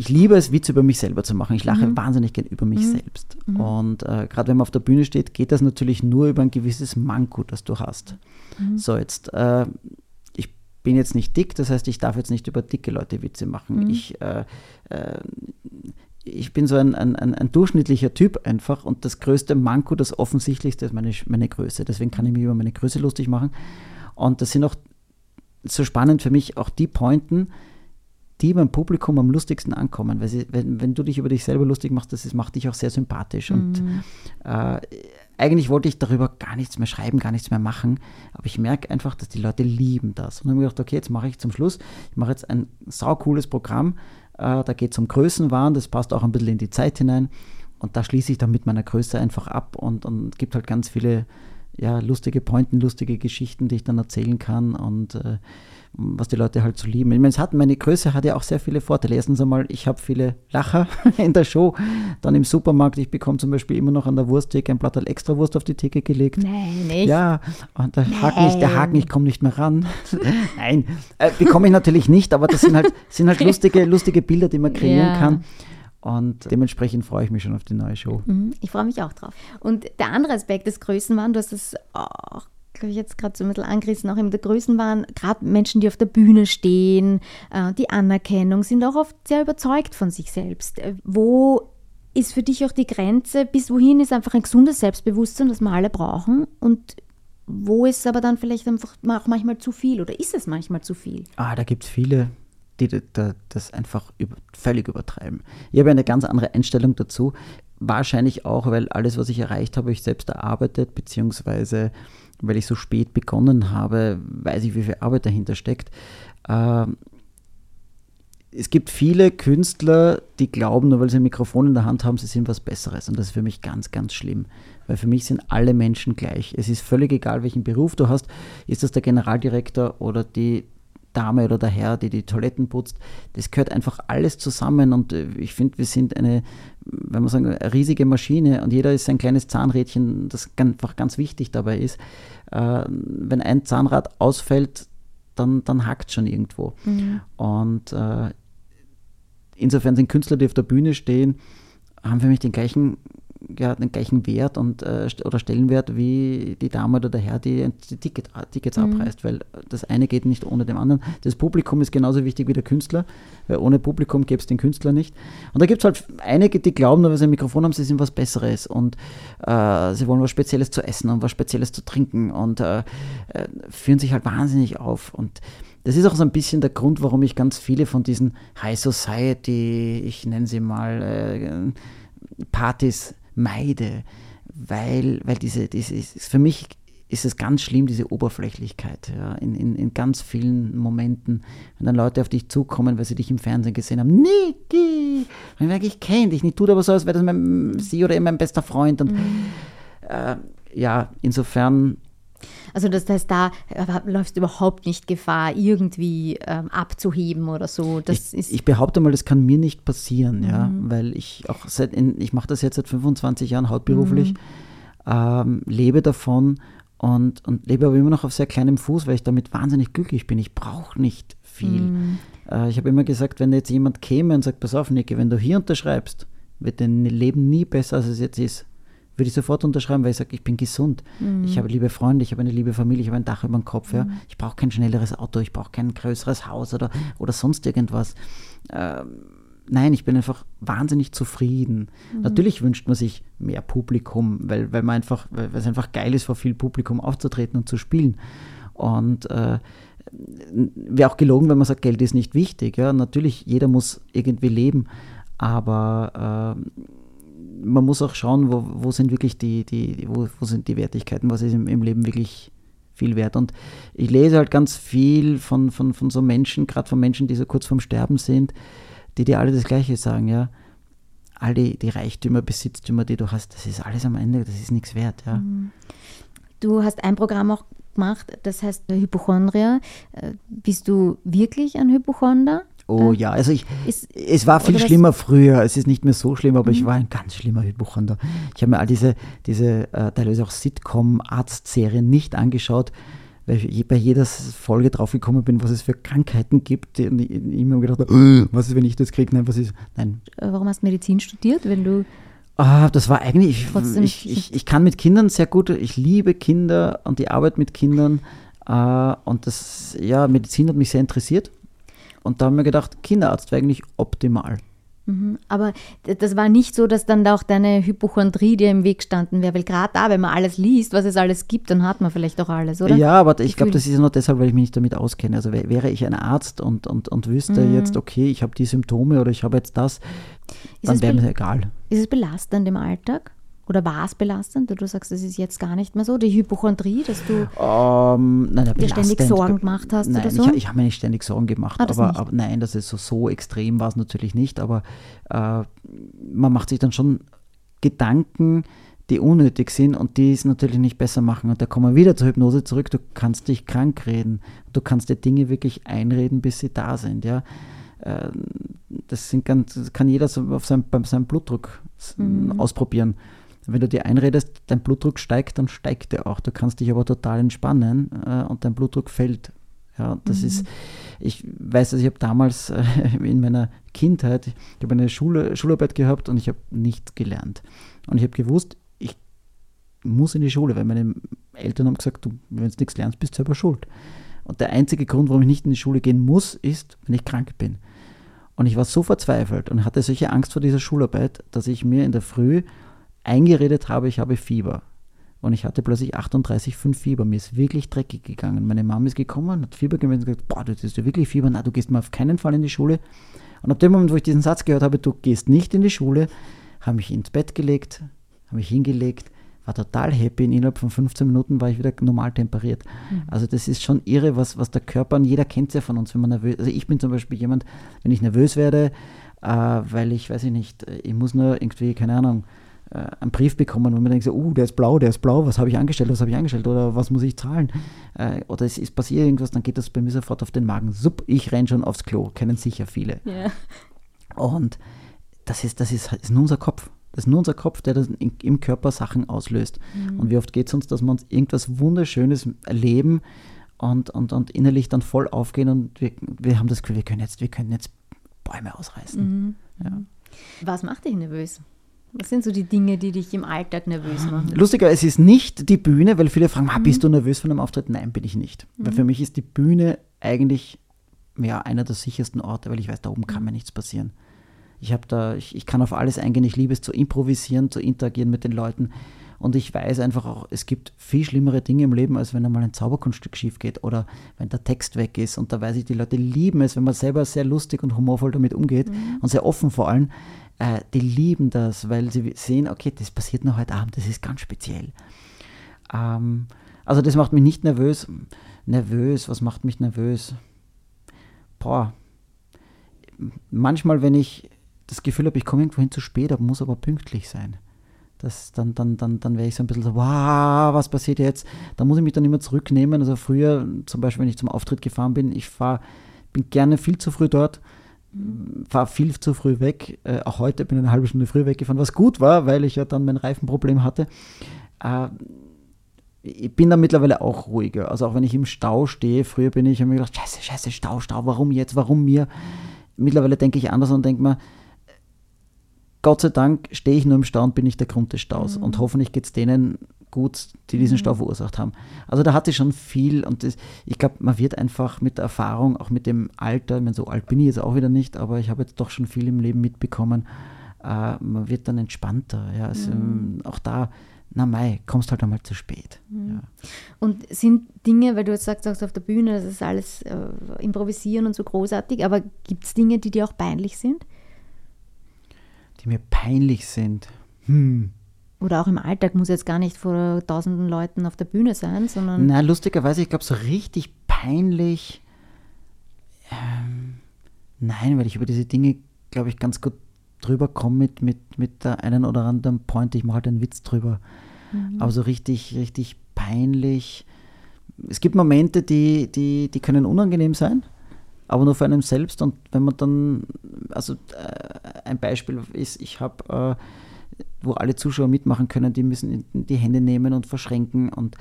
ich liebe es, Witze über mich selber zu machen. Ich lache Mhm. wahnsinnig gern über mich selbst. Und äh, gerade wenn man auf der Bühne steht, geht das natürlich nur über ein gewisses Manko, das du hast. Mhm. So, jetzt, äh, ich bin jetzt nicht dick, das heißt, ich darf jetzt nicht über dicke Leute Witze machen. Mhm. Ich, äh, äh, ich bin so ein, ein, ein, ein durchschnittlicher Typ einfach und das größte Manko, das offensichtlichste ist meine, meine Größe. Deswegen kann ich mich über meine Größe lustig machen. Und das sind auch so spannend für mich auch die Pointen, die beim Publikum am lustigsten ankommen. Weil sie, wenn, wenn du dich über dich selber lustig machst, das ist, macht dich auch sehr sympathisch. Und äh, eigentlich wollte ich darüber gar nichts mehr schreiben, gar nichts mehr machen. Aber ich merke einfach, dass die Leute lieben das. Und dann habe ich gedacht, okay, jetzt mache ich zum Schluss, ich mache jetzt ein saucooles Programm. Äh, da geht es um Größenwahn, das passt auch ein bisschen in die Zeit hinein. Und da schließe ich dann mit meiner Größe einfach ab und, und gibt halt ganz viele ja, lustige Pointen, lustige Geschichten, die ich dann erzählen kann und äh, was die Leute halt so lieben. Ich meine, es hat, meine Größe hat ja auch sehr viele Vorteile. Erstens einmal, ich habe viele Lacher (laughs) in der Show. Dann im Supermarkt, ich bekomme zum Beispiel immer noch an der Wursttheke ein Blatt extra Wurst auf die Theke gelegt. Nein, nicht. Ja, und der Haken, ich, der Haken, ich komme nicht mehr ran. (laughs) Nein, äh, bekomme ich natürlich nicht, aber das sind halt, sind halt lustige, lustige Bilder, die man kreieren Ja. kann. Und dementsprechend freue ich mich schon auf die neue Show. Mhm, Ich freue mich auch drauf. Und der andere Aspekt des Größenwahn, du hast es auch, glaube ich, jetzt gerade so ein bisschen angerissen, auch eben der Größenwahn, gerade Menschen, die auf der Bühne stehen, äh, die Anerkennung, sind auch oft sehr überzeugt von sich selbst. Äh, Wo ist für dich auch die Grenze, bis wohin ist einfach ein gesundes Selbstbewusstsein, das wir alle brauchen und wo ist aber dann vielleicht einfach auch manchmal zu viel oder ist es manchmal zu viel? Ah, da gibt es viele, die da- da- das einfach über, völlig übertreiben. Ich habe eine ganz andere Einstellung dazu. Wahrscheinlich auch, weil alles, was ich erreicht habe, ich selbst erarbeitet, beziehungsweise weil ich so spät begonnen habe, weiß ich, wie viel Arbeit dahinter steckt. Ähm, es gibt viele Künstler, die glauben, nur weil sie ein Mikrofon in der Hand haben, sie sind was Besseres. Und das ist für mich ganz, ganz schlimm. Weil für mich sind alle Menschen gleich. Es ist völlig egal, welchen Beruf du hast. Ist das der Generaldirektor oder die Dame oder der Herr, die die Toiletten putzt. Das gehört einfach alles zusammen. Und äh, ich finde, wir sind eine, wenn man sagen, eine riesige Maschine und jeder ist ein kleines Zahnrädchen, das einfach ganz wichtig dabei ist. Äh, wenn ein Zahnrad ausfällt, dann, dann hackt schon irgendwo. Und äh, insofern sind Künstler, die auf der Bühne stehen, haben für mich den gleichen ja, den gleichen Wert und, äh, oder Stellenwert wie die Dame oder der Herr, die, die Ticket, Tickets mhm. abreißt, weil das eine geht nicht ohne dem anderen. Das Publikum ist genauso wichtig wie der Künstler, weil ohne Publikum gäbe es den Künstler nicht. Und da gibt es halt einige, die glauben, nur weil sie ein Mikrofon haben, sie sind was Besseres und äh, sie wollen was Spezielles zu essen und was Spezielles zu trinken und äh, äh führen sich halt wahnsinnig auf. Und das ist auch so ein bisschen der Grund, warum ich ganz viele von diesen High Society, ich nenne sie mal, äh, Partys meide, weil, weil diese, diese, für mich ist es ganz schlimm, diese Oberflächlichkeit ja, in, in, in ganz vielen Momenten, wenn dann Leute auf dich zukommen, weil sie dich im Fernsehen gesehen haben, Niki, und ich kenne dich nicht, tut aber so, als wäre das mein, sie oder mein bester Freund. Und mhm. äh, ja, insofern also das heißt, da äh, läufst du überhaupt nicht Gefahr, irgendwie ähm, abzuheben oder so. Das ich, ich, behaupte mal, das kann mir nicht passieren, mhm. ja, weil ich auch seit, in, ich mache das jetzt seit 25 Jahren hauptberuflich, mhm. ähm, lebe davon und, und lebe aber immer noch auf sehr kleinem Fuß, weil ich damit wahnsinnig glücklich bin. Ich brauche nicht viel. Mhm. Äh, ich habe immer gesagt, wenn jetzt jemand käme und sagt, pass auf, Niki, wenn du hier unterschreibst, wird dein Leben nie besser, als es jetzt ist würde ich sofort unterschreiben, weil ich sage, ich bin gesund. Mhm. Ich habe liebe Freunde, ich habe eine liebe Familie, ich habe ein Dach über dem Kopf. Ja. Mhm. Ich brauche kein schnelleres Auto, ich brauche kein größeres Haus oder, oder sonst irgendwas. Ähm, nein, ich bin einfach wahnsinnig zufrieden. Mhm. Natürlich wünscht man sich mehr Publikum, weil, weil, man einfach, weil es einfach geil ist, vor viel Publikum aufzutreten und zu spielen. Und äh, wäre auch gelogen, wenn man sagt, Geld ist nicht wichtig. Ja? Natürlich, jeder muss irgendwie leben, aber äh, man muss auch schauen, wo, wo sind wirklich die, die wo, wo sind die Wertigkeiten, was ist im, im Leben wirklich viel wert. Und ich lese halt ganz viel von, von, von so Menschen, gerade von Menschen, die so kurz vorm Sterben sind, die dir alle das Gleiche sagen, ja. All die, die Reichtümer, Besitztümer, die du hast, das ist alles am Ende, das ist nichts wert, ja. Mhm. Du hast ein Programm auch gemacht, das heißt Hypochondria. Äh, bist du wirklich ein Hypochonder? Oh ja, also ich, ist, es war viel schlimmer früher. Es ist nicht mehr so schlimm, aber mhm. ich war ein ganz schlimmer Hypochonder. Ich habe mir all diese, diese äh, teilweise auch Sitcom-Arztserien nicht angeschaut, weil ich bei jeder Folge draufgekommen bin, was es für Krankheiten gibt. Und ich, ich immer gedacht habe, was ist, wenn ich das kriege? Nein, was ist? Nein. Äh, warum hast du Medizin studiert, wenn du Ah, das war eigentlich, ich, ich, ich, kann mit Kindern sehr gut, ich liebe Kinder und die Arbeit mit Kindern. Äh, und das, ja, Medizin hat mich sehr interessiert. Und da haben wir gedacht, Kinderarzt wäre eigentlich optimal. Mhm. Aber das war nicht so, dass dann da auch deine Hypochondrie dir im Weg standen wäre, weil gerade da, wenn man alles liest, was es alles gibt, dann hat man vielleicht auch alles, oder? Ja, aber ich glaube, das ist ja nur deshalb, weil ich mich nicht damit auskenne. Also wäre ich ein Arzt und, und, und wüsste mhm. jetzt, okay, ich habe die Symptome oder ich habe jetzt das, dann wäre mir egal. Ist es belastend im Alltag? Oder war es belastend? Du sagst, es ist jetzt gar nicht mehr so. Die Hypochondrie, dass du um, ähm, nein, dir ständig Sorgen gemacht hast nein, oder so? Ich, ich habe mir nicht ständig Sorgen gemacht. Ah, aber, aber, nein, das ist so, so extrem war es natürlich nicht. Aber äh, man macht sich dann schon Gedanken, die unnötig sind und die es natürlich nicht besser machen. Und da kommen wir wieder zur Hypnose zurück. Du kannst dich krank reden. Du kannst dir Dinge wirklich einreden, bis sie da sind. Ja. Äh, das, sind ganz, das kann jeder so auf seinem, beim seinem Blutdruck mhm. ausprobieren. Wenn du dir einredest, dein Blutdruck steigt, dann steigt er auch. Du kannst dich aber total entspannen äh, und dein Blutdruck fällt. Ja, das mhm. ist, ich weiß, dass ich habe damals äh, (laughs) in meiner Kindheit, ich habe eine Schule, Schularbeit gehabt und ich habe nichts gelernt. Und ich habe gewusst, ich muss in die Schule, weil meine Eltern haben gesagt, du, wenn du nichts lernst, bist du selber schuld. Und der einzige Grund, warum ich nicht in die Schule gehen muss, ist, wenn ich krank bin. Und ich war so verzweifelt und hatte solche Angst vor dieser Schularbeit, dass ich mir in der Früh eingeredet habe, ich habe Fieber. Und ich hatte plötzlich 38,5 Fieber. Mir ist wirklich dreckig gegangen. Meine Mama ist gekommen, hat Fieber gemessen und gesagt, boah, du hast wirklich Fieber. Na, du gehst mal auf keinen Fall in die Schule. Und ab dem Moment, wo ich diesen Satz gehört habe, du gehst nicht in die Schule, habe mich ins Bett gelegt, habe mich hingelegt, war total happy. Innerhalb von 15 Minuten war ich wieder normal temperiert. Mhm. Also das ist schon irre, was, was der Körper, und jeder kennt es ja von uns, wenn man nervös Also ich bin zum Beispiel jemand, wenn ich nervös werde, äh, weil ich, weiß ich nicht, ich muss nur irgendwie, keine Ahnung, einen Brief bekommen, wo man denkt, so, uh, der ist blau, der ist blau, was habe ich angestellt, was habe ich angestellt oder was muss ich zahlen? Äh, oder es ist passiert irgendwas, dann geht das bei mir sofort auf den Magen. Sup, ich renne schon aufs Klo, kennen sicher viele. Yeah. Und das ist, das ist, ist nur unser Kopf. Das ist nur unser Kopf, der das in, im Körper Sachen auslöst. Mhm. Und wie oft geht es uns, dass wir uns irgendwas Wunderschönes erleben und, und, und innerlich dann voll aufgehen und wir, wir haben das Gefühl, wir können jetzt, wir können jetzt Bäume ausreißen. Mhm. Ja. Was macht dich nervös? Was sind so die Dinge, die dich im Alltag nervös machen? Lustiger, es ist nicht die Bühne, weil viele fragen, mhm. bist du nervös von einem Auftritt? Nein, bin ich nicht. Mhm. Weil für mich ist die Bühne eigentlich ja, einer der sichersten Orte, weil ich weiß, da oben kann mir nichts passieren. Ich da, ich, ich kann auf alles eingehen, ich liebe es zu improvisieren, zu interagieren mit den Leuten. Und ich weiß einfach auch, es gibt viel schlimmere Dinge im Leben, als wenn einmal ein Zauberkunststück schief geht oder wenn der Text weg ist. Und da weiß ich, die Leute lieben es, wenn man selber sehr lustig und humorvoll damit umgeht mhm. und sehr offen vor allem. Äh, die lieben das, weil sie sehen, okay, das passiert nur heute Abend, das ist ganz speziell. Ähm, also das macht mich nicht nervös. Nervös, was macht mich nervös? Boah, manchmal, wenn ich das Gefühl habe, ich komme irgendwohin zu spät, aber muss aber pünktlich sein das, dann, dann, dann, dann wäre ich so ein bisschen so, wow, was passiert jetzt? Da muss ich mich dann immer zurücknehmen. Also früher, zum Beispiel, wenn ich zum Auftritt gefahren bin, ich fahr, bin gerne viel zu früh dort, fahre viel zu früh weg. Äh, auch heute bin ich eine halbe Stunde früh weggefahren, was gut war, weil ich ja dann mein Reifenproblem hatte. Äh, ich bin da mittlerweile auch ruhiger. Also auch wenn ich im Stau stehe, früher bin ich, habe mir gedacht, scheiße, scheiße, Stau, Stau, warum jetzt, warum mir? Mittlerweile denke ich anders und denke mir, Gott sei Dank stehe ich nur im Stau und bin nicht der Grund des Staus. Mhm. Und hoffentlich geht es denen gut, die diesen Stau mhm. verursacht haben. Also da hatte ich schon viel und das, ich glaube, man wird einfach mit der Erfahrung, auch mit dem Alter, ich meine, so alt bin ich jetzt auch wieder nicht, aber ich habe jetzt doch schon viel im Leben mitbekommen, äh, man wird dann entspannter. Ja. Also, mhm. Auch da, na Mai, kommst halt einmal zu spät. Mhm. Ja. Und sind Dinge, weil du jetzt sagst, sagst auf der Bühne, das ist alles äh, improvisieren und so großartig, aber gibt es Dinge, die dir auch peinlich sind? Die mir peinlich sind. Hm. Oder auch im Alltag muss jetzt gar nicht vor tausenden Leuten auf der Bühne sein, sondern. Na, lustigerweise, ich glaube, so richtig peinlich. Ähm, nein, weil ich über diese Dinge, glaube ich, ganz gut drüber komme mit, mit, mit der einen oder anderen Point. Ich mache halt einen Witz drüber. Mhm. Aber so richtig, richtig peinlich. Es gibt Momente, die, die, die können unangenehm sein aber nur für einen selbst. Und wenn man dann, also äh, ein Beispiel ist, ich habe, äh, wo alle Zuschauer mitmachen können, die müssen die Hände nehmen und verschränken. Und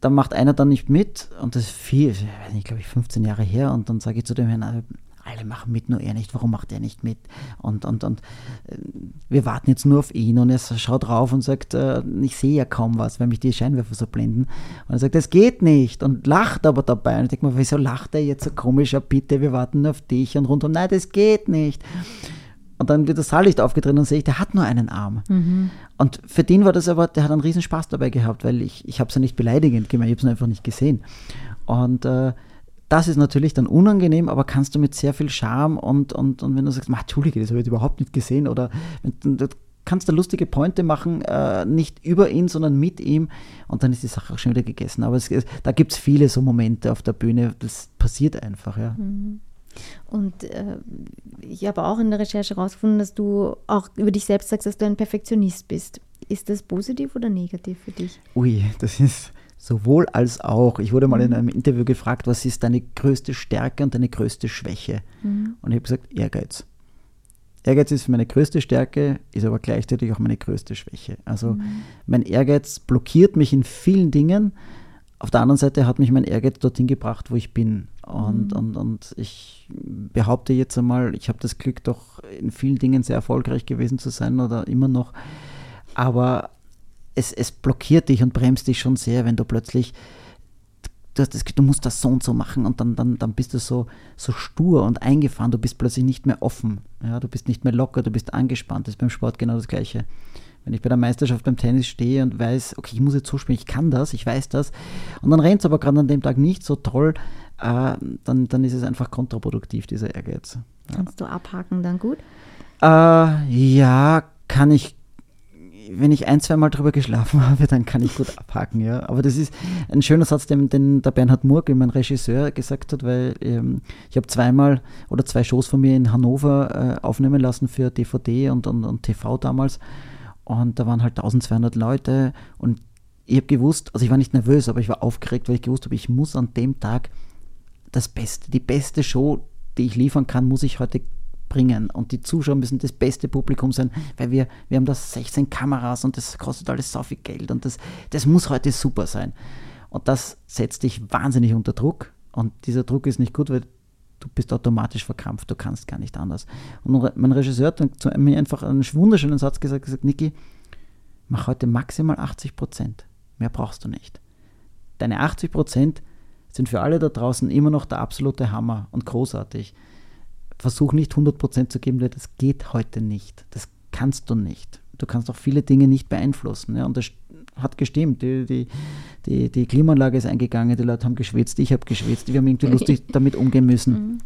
da macht einer dann nicht mit. Und das ist viel, ich glaube ich 15 Jahre her. Und dann sage ich zu dem Herrn, alle machen mit, nur er nicht, warum macht er nicht mit? Und, und, und äh, wir warten jetzt nur auf ihn und er schaut drauf und sagt, äh, ich sehe ja kaum was, weil mich die Scheinwerfer so blenden. Und er sagt, das geht nicht und lacht aber dabei. Und ich denke mir, wieso lacht er jetzt so komisch? Ja, bitte, wir warten nur auf dich und rundum, nein, das geht nicht. Und dann wird das Saallicht aufgedreht und sehe ich, der hat nur einen Arm. Mhm. Und für den war das aber, der hat einen riesen Spaß dabei gehabt, weil ich, ich habe es ja nicht beleidigend gemeint, ich habe es einfach nicht gesehen. Und äh, das ist natürlich dann unangenehm, aber kannst du mit sehr viel Charme und, und, und wenn du sagst, Entschuldige, das habe ich überhaupt nicht gesehen oder du kannst da lustige Pointe machen, äh, nicht über ihn, sondern mit ihm und dann ist die Sache auch schon wieder gegessen. Aber es, da gibt es viele so Momente auf der Bühne, das passiert einfach, ja. Mhm. Und äh, ich habe auch in der Recherche herausgefunden, dass du auch über dich selbst sagst, dass du ein Perfektionist bist. Ist das positiv oder negativ für dich? Ui, das ist Sowohl als auch. Ich wurde mal in einem Interview gefragt, was ist deine größte Stärke und deine größte Schwäche? Mhm. Und ich habe gesagt, Ehrgeiz. Ehrgeiz ist meine größte Stärke, ist aber gleichzeitig auch meine größte Schwäche. Also mhm. mein Ehrgeiz blockiert mich in vielen Dingen. Auf der anderen Seite hat mich mein Ehrgeiz dorthin gebracht, wo ich bin. Und, mhm. und, und ich behaupte jetzt einmal, ich habe das Glück, doch in vielen Dingen sehr erfolgreich gewesen zu sein oder immer noch. Aber es, es blockiert dich und bremst dich schon sehr, wenn du plötzlich du, das, du musst das so und so machen und dann, dann, dann bist du so, so stur und eingefahren, du bist plötzlich nicht mehr offen, ja, du bist nicht mehr locker, du bist angespannt, das ist beim Sport genau das Gleiche. Wenn ich bei der Meisterschaft beim Tennis stehe und weiß, okay, ich muss jetzt so spielen, ich kann das, ich weiß das, und dann rennt es aber gerade an dem Tag nicht so toll, äh, dann, dann ist es einfach kontraproduktiv, dieser Ehrgeiz. Ja. Kannst du abhaken dann gut? Äh, ja, kann ich wenn ich ein, zwei Mal drüber geschlafen (laughs) habe, dann kann ich gut abhaken, ja. Aber das ist ein schöner Satz, den, den der Bernhard Murg, mein Regisseur, gesagt hat, weil ähm, ich habe zweimal oder zwei Shows von mir in Hannover äh, aufnehmen lassen für DVD und, und, und TV damals. Und da waren halt 1200 Leute und ich habe gewusst, also ich war nicht nervös, aber ich war aufgeregt, weil ich gewusst habe, ich muss an dem Tag das Beste, die beste Show, die ich liefern kann, muss ich heute bringen. Und die Zuschauer müssen das beste Publikum sein, weil wir, wir haben da 16 Kameras und das kostet alles so viel Geld und das, das muss heute super sein. Und das setzt dich wahnsinnig unter Druck. Und dieser Druck ist nicht gut, weil du bist automatisch verkrampft, du kannst gar nicht anders. Und mein Regisseur hat mir einfach einen wunderschönen Satz gesagt, gesagt, Niki, mach heute maximal 80 Prozent. Mehr brauchst du nicht. Deine 80 Prozent sind für alle da draußen immer noch der absolute Hammer und großartig. Versuch nicht 100 Prozent zu geben, das geht heute nicht. Das kannst du nicht. Du kannst auch viele Dinge nicht beeinflussen. Ja, und das hat gestimmt. Die, die, die, die Klimaanlage ist eingegangen, die Leute haben geschwitzt, ich habe geschwitzt, wir haben irgendwie lustig (laughs) damit umgehen müssen. Mhm.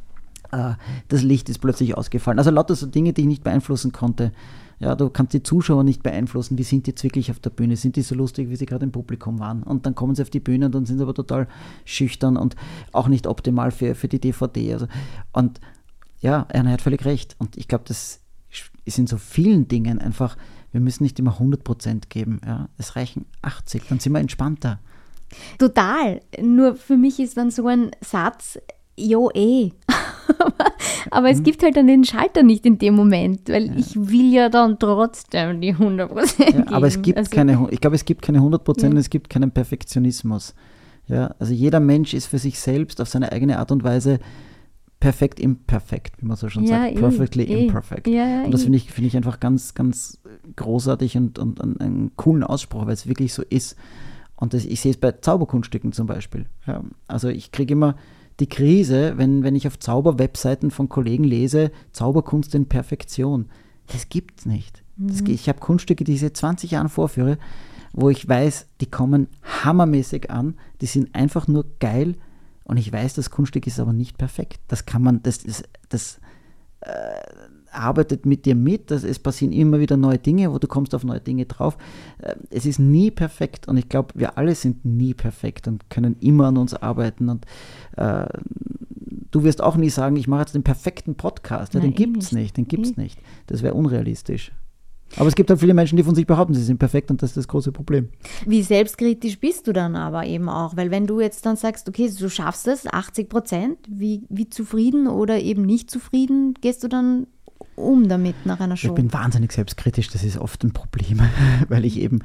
Uh, das Licht ist plötzlich ausgefallen. Also lauter so Dinge, die ich nicht beeinflussen konnte. Ja, du kannst die Zuschauer nicht beeinflussen. Wie sind die jetzt wirklich auf der Bühne? Sind die so lustig, wie sie gerade im Publikum waren? Und dann kommen sie auf die Bühne und dann sind sie aber total schüchtern und auch nicht optimal für, für die DVD. Also, und ja, er hat völlig recht. Und ich glaube, das ist in so vielen Dingen einfach, wir müssen nicht immer 100% geben. Ja. Es reichen 80, dann sind wir entspannter. Total. Nur für mich ist dann so ein Satz, jo eh. (laughs) aber, es mhm. gibt halt dann den Schalter nicht in dem Moment, weil ja. ich will ja dann trotzdem die 100 Prozent ja, Aber es gibt also, keine, ich glaube, es gibt keine 100 Prozent ja. und es gibt keinen Perfektionismus. Ja, also jeder Mensch ist für sich selbst auf seine eigene Art und Weise perfekt imperfekt, wie man so schon sagt. Eh, Perfectly eh, imperfect. Ja, und das eh. finde ich, find ich einfach ganz, ganz großartig und, und, und einen coolen Ausspruch, weil es wirklich so ist. Und das, ich sehe es bei Zauberkunststücken zum Beispiel. Ja, also ich kriege immer die Krise, wenn, wenn ich auf Zauberwebseiten von Kollegen lese, Zauberkunst in Perfektion. Das gibt es nicht. Das, mhm. ich habe Kunststücke, die ich seit 20 Jahren vorführe, wo ich weiß, die kommen hammermäßig an, die sind einfach nur geil und ich weiß, das Kunststück ist aber nicht perfekt. Das kann man, das, das, das äh, arbeitet mit dir mit, das, es passieren immer wieder neue Dinge, wo du kommst auf neue Dinge drauf. Äh, es ist nie perfekt und ich glaube, wir alle sind nie perfekt und können immer an uns arbeiten und äh, du wirst auch nie sagen, ich mache jetzt den perfekten Podcast. Ja, Nein, den gibt es nicht, den gibt es nicht. Das wäre unrealistisch. Aber es gibt halt viele Menschen, die von sich behaupten, sie sind perfekt und das ist das große Problem. Wie selbstkritisch bist du dann aber eben auch? Weil wenn du jetzt dann sagst, okay, du schaffst es, 80 Prozent, wie, wie zufrieden oder eben nicht zufrieden gehst du dann um damit nach einer Show? Ich bin wahnsinnig selbstkritisch, das ist oft ein Problem, (laughs) weil ich eben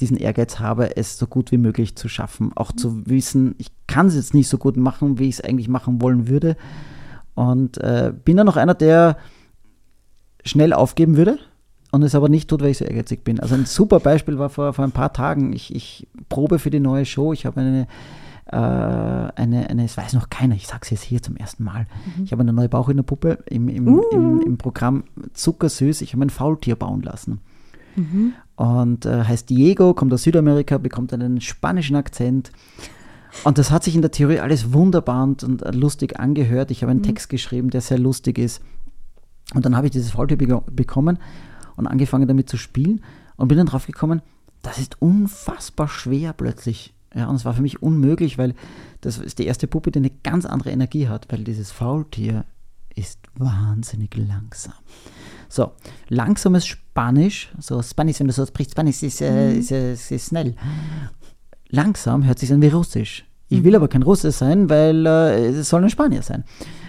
diesen Ehrgeiz habe, es so gut wie möglich zu schaffen. Auch zu wissen, ich kann es jetzt nicht so gut machen, wie ich es eigentlich machen wollen würde. Und äh, bin dann noch einer, der schnell aufgeben würde und es aber nicht tut, weil ich so ehrgeizig bin. Also ein super Beispiel war vor, vor ein paar Tagen, ich, ich probe für die neue Show, ich habe eine äh, eine, eine, es weiß noch keiner, ich sage es jetzt hier zum ersten Mal. Mhm. Ich habe eine neue Bauch in der Puppe im, im, uh. im, im Programm Zuckersüß. Ich habe ein Faultier bauen lassen. Mhm. Und äh, heißt Diego, kommt aus Südamerika, bekommt einen spanischen Akzent. Und das hat sich in der Theorie alles wunderbar und, und lustig angehört. Ich habe einen mhm. Text geschrieben, der sehr lustig ist. Und dann habe ich dieses Faultier be bekommen und angefangen damit zu spielen und bin dann drauf gekommen, das ist unfassbar schwer plötzlich ja, und es war für mich unmöglich, weil das ist die erste Puppe, die eine ganz andere Energie hat, weil dieses Faultier ist wahnsinnig langsam. So, langsames Spanisch, so Spanisch, wenn du so sprichst, Spanisch ist, äh, mhm. ist, äh, ist, schnell. Langsam hört sich an wie Russisch. Ich will mhm. aber kein Russe sein, weil äh, es soll ein Spanier sein.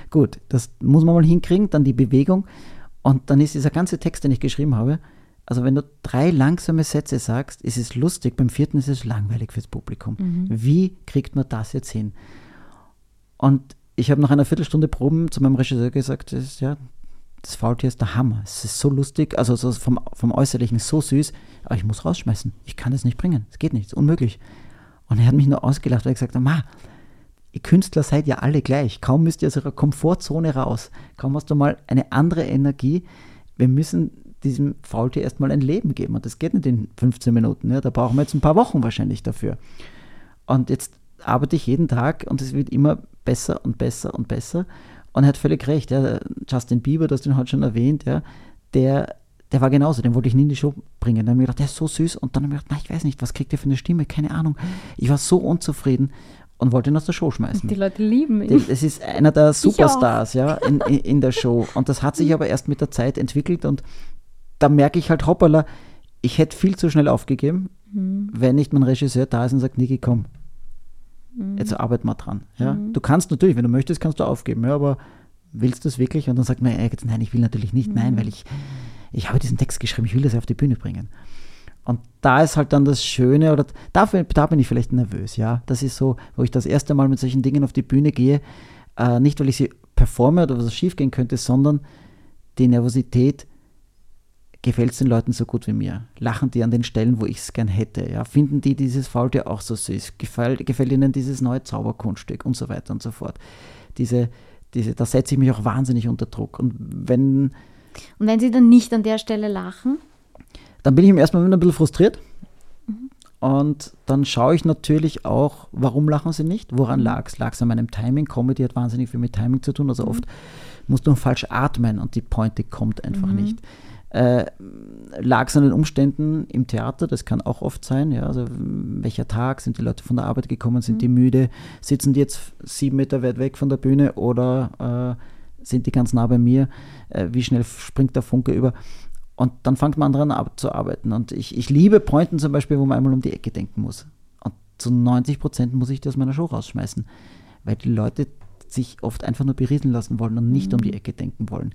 Gut, das muss man mal hinkriegen, dann die Bewegung. Und dann ist dieser ganze Text, den ich geschrieben habe, also wenn du drei langsame Sätze sagst, ist es lustig, beim vierten ist es langweilig fürs Publikum. Mhm. Wie kriegt man das jetzt hin? Und ich habe nach einer Viertelstunde Proben zu meinem Regisseur gesagt, das ist, ja, das Faultier ist der Hammer. Es ist so lustig, also so vom, vom Äußerlichen so süß, aber ich muss rausschmeißen. Ich kann es nicht bringen. Es geht nicht, es ist unmöglich. Und er hat mich nur ausgelacht, weil er gesagt hat, Ma, ihr Künstler seid ja alle gleich. Kaum müsst ihr aus eurer Komfortzone raus. Kaum hast du mal eine andere Energie. Wir müssen diesem Faultier erstmal ein Leben geben. Und das geht nicht in 15 Minuten. Ja, da brauchen wir jetzt ein paar Wochen wahrscheinlich dafür. Und jetzt arbeite ich jeden Tag und es wird immer besser und besser und besser. Und er hat völlig recht. Ja. Justin Bieber, das den heute schon erwähnt, ja, der, der war genauso, den wollte ich nie in die Show bringen. Dann habe ich gedacht, der ist so süß. Und dann habe ich gedacht, na, ich weiß nicht, was kriegt der für eine Stimme? Keine Ahnung. Ich war so unzufrieden und wollte ihn aus der Show schmeißen. Die Leute lieben ihn. Es ist einer der (laughs) Superstars ja, in, in, der Show. Und das hat sich aber erst mit der Zeit entwickelt und da merke ich halt, hoppala, ich hätte viel zu schnell aufgegeben, mhm. wenn nicht mein Regisseur da ist und sagt, Niki, komm, mhm. jetzt arbeiten wir dran. Ja? Mhm. Du kannst natürlich, wenn du möchtest, kannst du aufgeben, ja, aber willst du es wirklich? Und dann sagt man, nein, ich will natürlich nicht, nein, weil ich, ich habe diesen Text geschrieben, ich will das auf die Bühne bringen. Und da ist halt dann das Schöne, oder dafür, da bin ich vielleicht nervös, ja. Das ist so, wo ich das erste Mal mit solchen Dingen auf die Bühne gehe, äh, nicht weil ich sie performe oder was schief gehen könnte, sondern die Nervosität, gefällt es den Leuten so gut wie mir? Lachen die an den Stellen, wo ich es gern hätte? Ja? Finden die dieses Faultier auch so süß? Gefällt, gefällt ihnen dieses neue Zauberkunststück und so weiter und so fort? Diese, diese, da setze ich mich auch wahnsinnig unter Druck. Und wenn, Und wenn sie dann nicht an der Stelle lachen, dann bin ich im ersten Moment ein bisschen frustriert. Und dann schaue ich natürlich auch, warum lachen sie nicht? Woran lag es? Lag es an meinem Timing? Comedy hat wahnsinnig viel mit Timing zu tun. Also oft musst du falsch atmen und die Pointe kommt einfach nicht. Äh, lag es an den Umständen im Theater? Das kann auch oft sein. Ja? Also welcher Tag? Sind die Leute von der Arbeit gekommen? Sind die müde? Sitzen die jetzt sieben Meter weit weg von der Bühne oder äh, sind die ganz nah bei mir? Äh, wie schnell springt der Funke über? Und dann fängt man an dran abzuarbeiten. Und ich, ich liebe Pointen zum Beispiel, wo man einmal um die Ecke denken muss. Und zu 90 Prozent muss ich die aus meiner Show rausschmeißen, weil die Leute sich oft einfach nur berieseln lassen wollen und nicht um die Ecke denken wollen.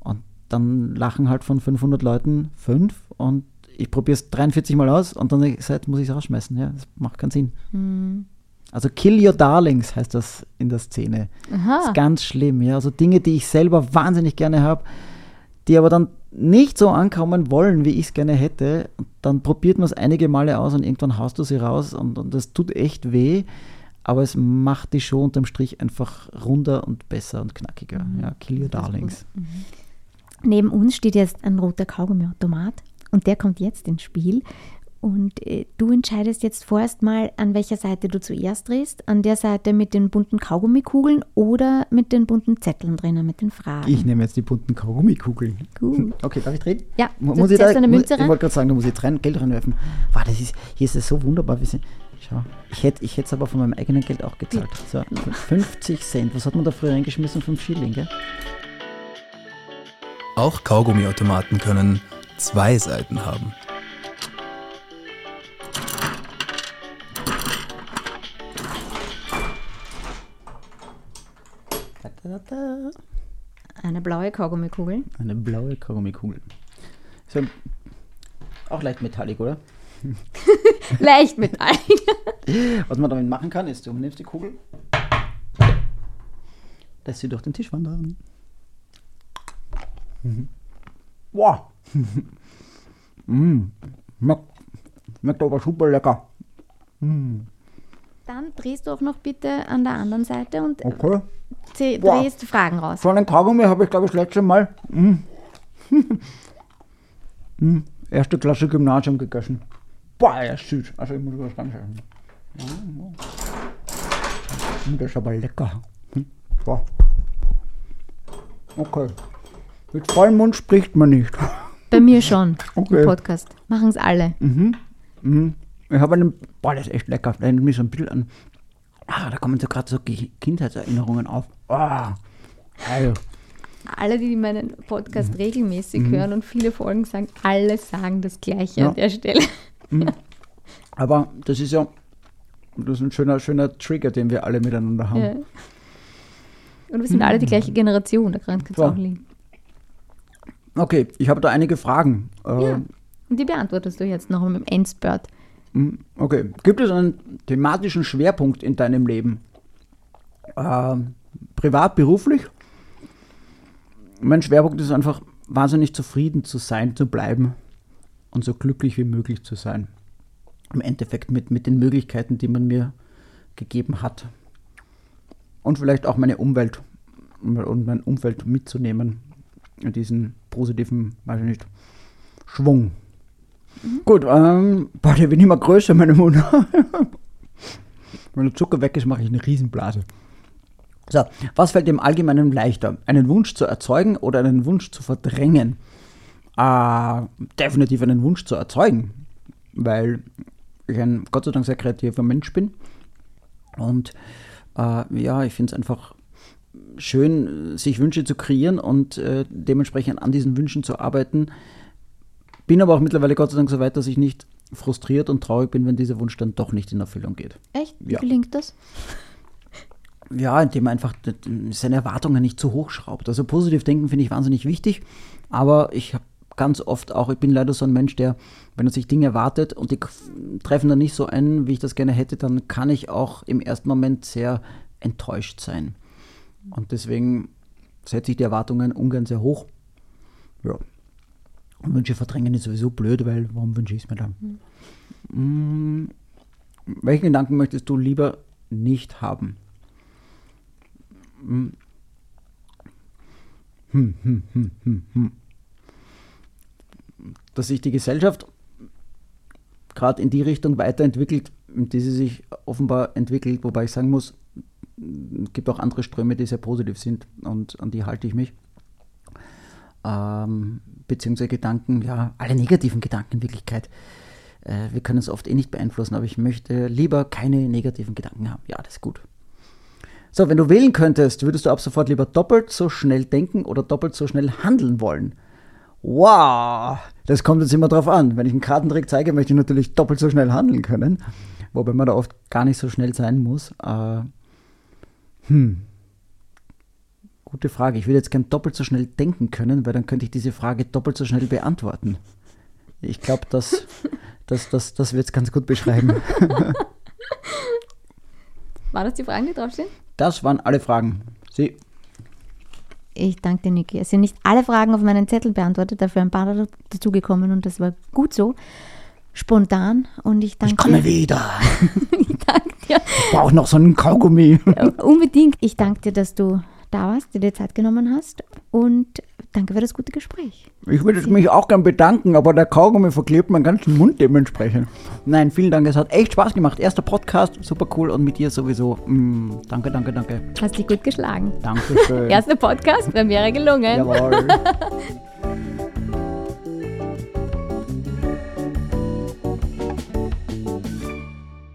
Und dann lachen halt von 500 Leuten fünf und ich probiere es 43 Mal aus und dann seit muss ich es rausschmeißen. Ja, das macht keinen Sinn. Also Kill Your Darlings heißt das in der Szene. Das aha, ist ganz schlimm, ja. Also Dinge, die ich selber wahnsinnig gerne habe, die aber dann nicht so ankommen wollen, wie ich es gerne hätte. Dann probiert man es einige Male aus und irgendwann haust du sie raus und, und das tut echt weh. Aber es macht die Show unterm Strich einfach runder und besser und knackiger. Ja, Kill Your Darlings. neben uns steht jetzt ein roter Kaugummiautomat und der kommt jetzt ins Spiel. Und äh, du entscheidest jetzt vorerst mal, an welcher Seite du zuerst drehst. An der Seite mit den bunten Kaugummikugeln oder mit den bunten Zetteln drinnen, mit den Fragen. Ich nehme jetzt die bunten Kaugummikugeln. Gut. (laughs) Okay, darf ich drehen? Ja, Mu- du muss ich da, eine muss, Münze ich rein. wollte gerade sagen, da muss ich jetzt rein, Geld reinwerfen. Wow, das ist, hier ist es so wunderbar. Wie sie, schau, ich hätte ich es aber von meinem eigenen Geld auch gezahlt. So, 50 Cent. Was hat man da früher reingeschmissen? 5 Schilling, gell? Auch Kaugummiautomaten können zwei Seiten haben. Da, da, da. Eine blaue Kaugummikugel. Eine blaue Kaugummikugel. So, auch leicht metallic, oder? (laughs) Leicht mit ein. (laughs) Was man damit machen kann, ist, du nimmst die Kugel, lässt sie durch den Tisch wandern. Mhm. Wow. (laughs) mm. Schmeckt, aber super lecker. Dann drehst du auch noch bitte an der anderen Seite und Okay. zäh- Boah. drehst Fragen raus. So einen Kaugummi habe ich, glaube ich, das letzte Mal mm. mm. (laughs) erste Klasse Gymnasium gegessen. Boah, er ist süß. Also ich muss das ganz essen. Mm, Das ist aber lecker. Hm. Boah. Okay. Mit vollem Mund spricht man nicht. Bei mir schon (laughs) Okay. im Podcast. Machen es alle. Ich habe einen. Boah, das ist echt lecker. Da erinnert mich so ein bisschen an. Ah, da kommen so gerade so Ge- Kindheitserinnerungen auf. Ah, geil. Alle, die meinen Podcast regelmäßig hören und viele Folgen sagen, alle sagen das Gleiche Ja. an der Stelle. Aber das ist ja. Das ist ein schöner, schöner Trigger, den wir alle miteinander haben. Ja. Und wir sind alle die gleiche Generation, daran kann es auch liegen. Okay, ich habe da einige Fragen. Äh, Ja. Und die beantwortest du jetzt noch mit dem Endspurt. Okay, gibt es einen thematischen Schwerpunkt in deinem Leben? Ähm, privat, beruflich? Mein Schwerpunkt ist einfach, wahnsinnig zufrieden zu sein, zu bleiben und so glücklich wie möglich zu sein. Im Endeffekt mit, mit den Möglichkeiten, die man mir gegeben hat. Und vielleicht auch meine Umwelt und mein Umfeld mitzunehmen. In diesen positiven, weiß ich nicht, Schwung. Gut, ähm, boah, der wird immer größer, meine Mund. (laughs) Wenn der Zucker weg ist, mache ich eine Riesenblase. So, was fällt dem Allgemeinen leichter? Einen Wunsch zu erzeugen oder einen Wunsch zu verdrängen? Äh, definitiv einen Wunsch zu erzeugen, weil ich ein Gott sei Dank sehr kreativer Mensch bin. Und äh, ja, ich finde es einfach schön, sich Wünsche zu kreieren und äh, dementsprechend an diesen Wünschen zu arbeiten. Bin aber auch mittlerweile Gott sei Dank so weit, dass ich nicht frustriert und traurig bin, wenn dieser Wunsch dann doch nicht in Erfüllung geht. Echt? Wie Ja. gelingt das? Ja, indem man einfach seine Erwartungen nicht zu hoch schraubt. Also positiv denken finde ich wahnsinnig wichtig, aber ich habe ganz oft auch, ich bin leider so ein Mensch, der, wenn er sich Dinge erwartet und die treffen dann nicht so ein, wie ich das gerne hätte, dann kann ich auch im ersten Moment sehr enttäuscht sein. Und deswegen setze ich die Erwartungen ungern sehr hoch. Ja. Wünsche verdrängen ist sowieso blöd, weil warum wünsche ich es mir dann? Mhm. Welchen Gedanken möchtest du lieber nicht haben? Hm, hm, hm, hm, hm. Dass sich die Gesellschaft gerade in die Richtung weiterentwickelt, in die sie sich offenbar entwickelt, wobei ich sagen muss, es gibt auch andere Ströme, die sehr positiv sind und an die halte ich mich. Ähm, beziehungsweise Gedanken, ja, alle negativen Gedanken in Wirklichkeit. Äh, wir können es oft eh nicht beeinflussen, aber ich möchte lieber keine negativen Gedanken haben. Ja, das ist gut. So, wenn du wählen könntest, würdest du ab sofort lieber doppelt so schnell denken oder doppelt so schnell handeln wollen? Wow, das kommt jetzt immer drauf an. Wenn ich einen Kartentrick zeige, möchte ich natürlich doppelt so schnell handeln können, wobei man da oft gar nicht so schnell sein muss. Äh, hm. Gute Frage. Ich würde jetzt gern doppelt so schnell denken können, weil dann könnte ich diese Frage doppelt so schnell beantworten. Ich glaube, (laughs) das, das, das, das wird es ganz gut beschreiben. (laughs) War das die Fragen, die draufstehen? Das waren alle Fragen. Sie. Ich danke dir, Niki. Es sind nicht alle Fragen auf meinen Zettel beantwortet, dafür ein paar dazugekommen und das war gut so. Spontan und ich danke Ich komme wieder. (laughs) ich danke dir. Ich brauche noch so einen Kaugummi. Ja, unbedingt. Ich danke dir, dass du da warst, dir die Zeit genommen hast und danke für das gute Gespräch. Ich würde mich auch gern bedanken, aber der Kaugummi verklebt meinen ganzen Mund dementsprechend. Nein, vielen Dank, es hat echt Spaß gemacht. Erster Podcast, super cool und mit dir sowieso. Mm, danke, danke, danke. Hast dich gut geschlagen. Dankeschön. (laughs) Erster Podcast, Premiere gelungen. Jawohl. (laughs)